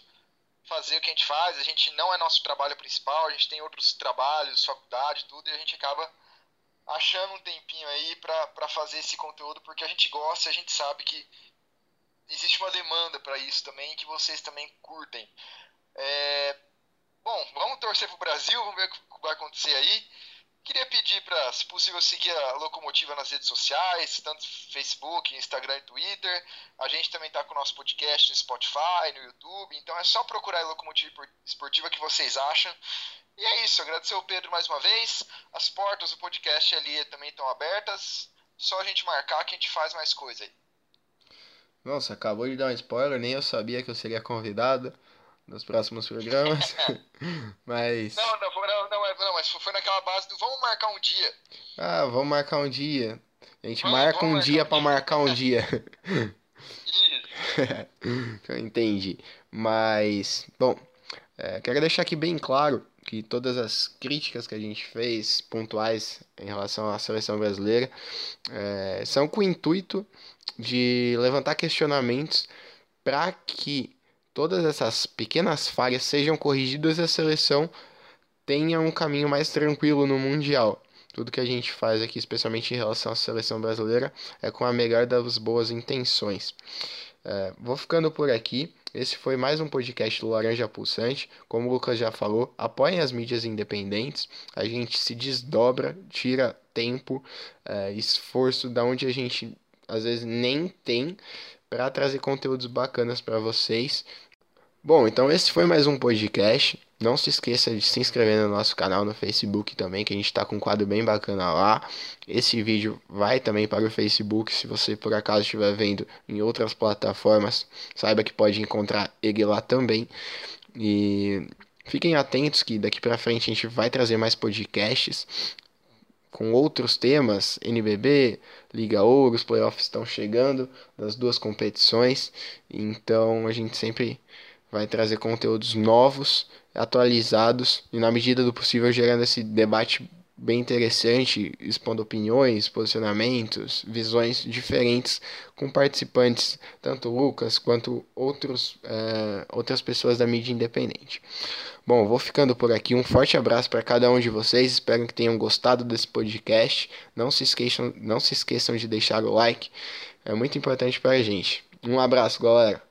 fazer o que a gente faz. A gente não é nosso trabalho principal, a gente tem outros trabalhos, faculdade, tudo, e a gente acaba achando um tempinho aí para fazer esse conteúdo, porque a gente gosta, a gente sabe que existe uma demanda para isso também, que vocês também curtem. É, bom, vamos torcer para o Brasil, vamos ver o que vai acontecer aí. Queria pedir para, se possível, seguir a Locomotiva nas redes sociais, tanto Facebook, Instagram e Twitter. A gente também está com o nosso podcast no Spotify, no YouTube. Então é só procurar a Locomotiva Esportiva que vocês acham. E é isso, agradecer ao Pedro mais uma vez. As portas do podcast ali também estão abertas. Só a gente marcar que a gente faz mais coisa aí. Nossa, acabou de dar um spoiler, nem eu sabia que eu seria convidado nos próximos programas. mas. Não, não, não, não, não, mas foi naquela base do vamos marcar um dia. Ah, vamos marcar um dia. A gente vamos, marca vamos um dia para marcar um dia. Isso. Entendi. Mas, bom, é, quero deixar aqui bem claro que todas as críticas que a gente fez, pontuais em relação à seleção brasileira, é, são com o intuito de levantar questionamentos para que todas essas pequenas falhas sejam corrigidas e a seleção tenha um caminho mais tranquilo no Mundial. Tudo que a gente faz aqui, especialmente em relação à seleção brasileira, é com a melhor das boas intenções. É, vou ficando por aqui. Esse foi mais um podcast do Laranja Pulsante. Como o Lucas já falou, apoiem as mídias independentes. A gente se desdobra, tira tempo, é, esforço da onde a gente às vezes nem tem para trazer conteúdos bacanas para vocês. Bom, então esse foi mais um podcast. Não se esqueça de se inscrever no nosso canal no Facebook também, que a gente está com um quadro bem bacana lá. Esse vídeo vai também para o Facebook, se você por acaso estiver vendo em outras plataformas, saiba que pode encontrar ele lá também. E fiquem atentos que daqui para frente a gente vai trazer mais podcasts com outros temas, NBB, Liga Ouro, os playoffs estão chegando das duas competições, então a gente sempre vai trazer conteúdos novos, atualizados e na medida do possível gerando esse debate bem interessante, expondo opiniões, posicionamentos, visões diferentes com participantes, tanto Lucas quanto outros, é, outras pessoas da mídia independente. Bom, vou ficando por aqui. Um forte abraço para cada um de vocês. Espero que tenham gostado desse podcast. Não se esqueçam, não se esqueçam de deixar o like. É muito importante para a gente. Um abraço, galera.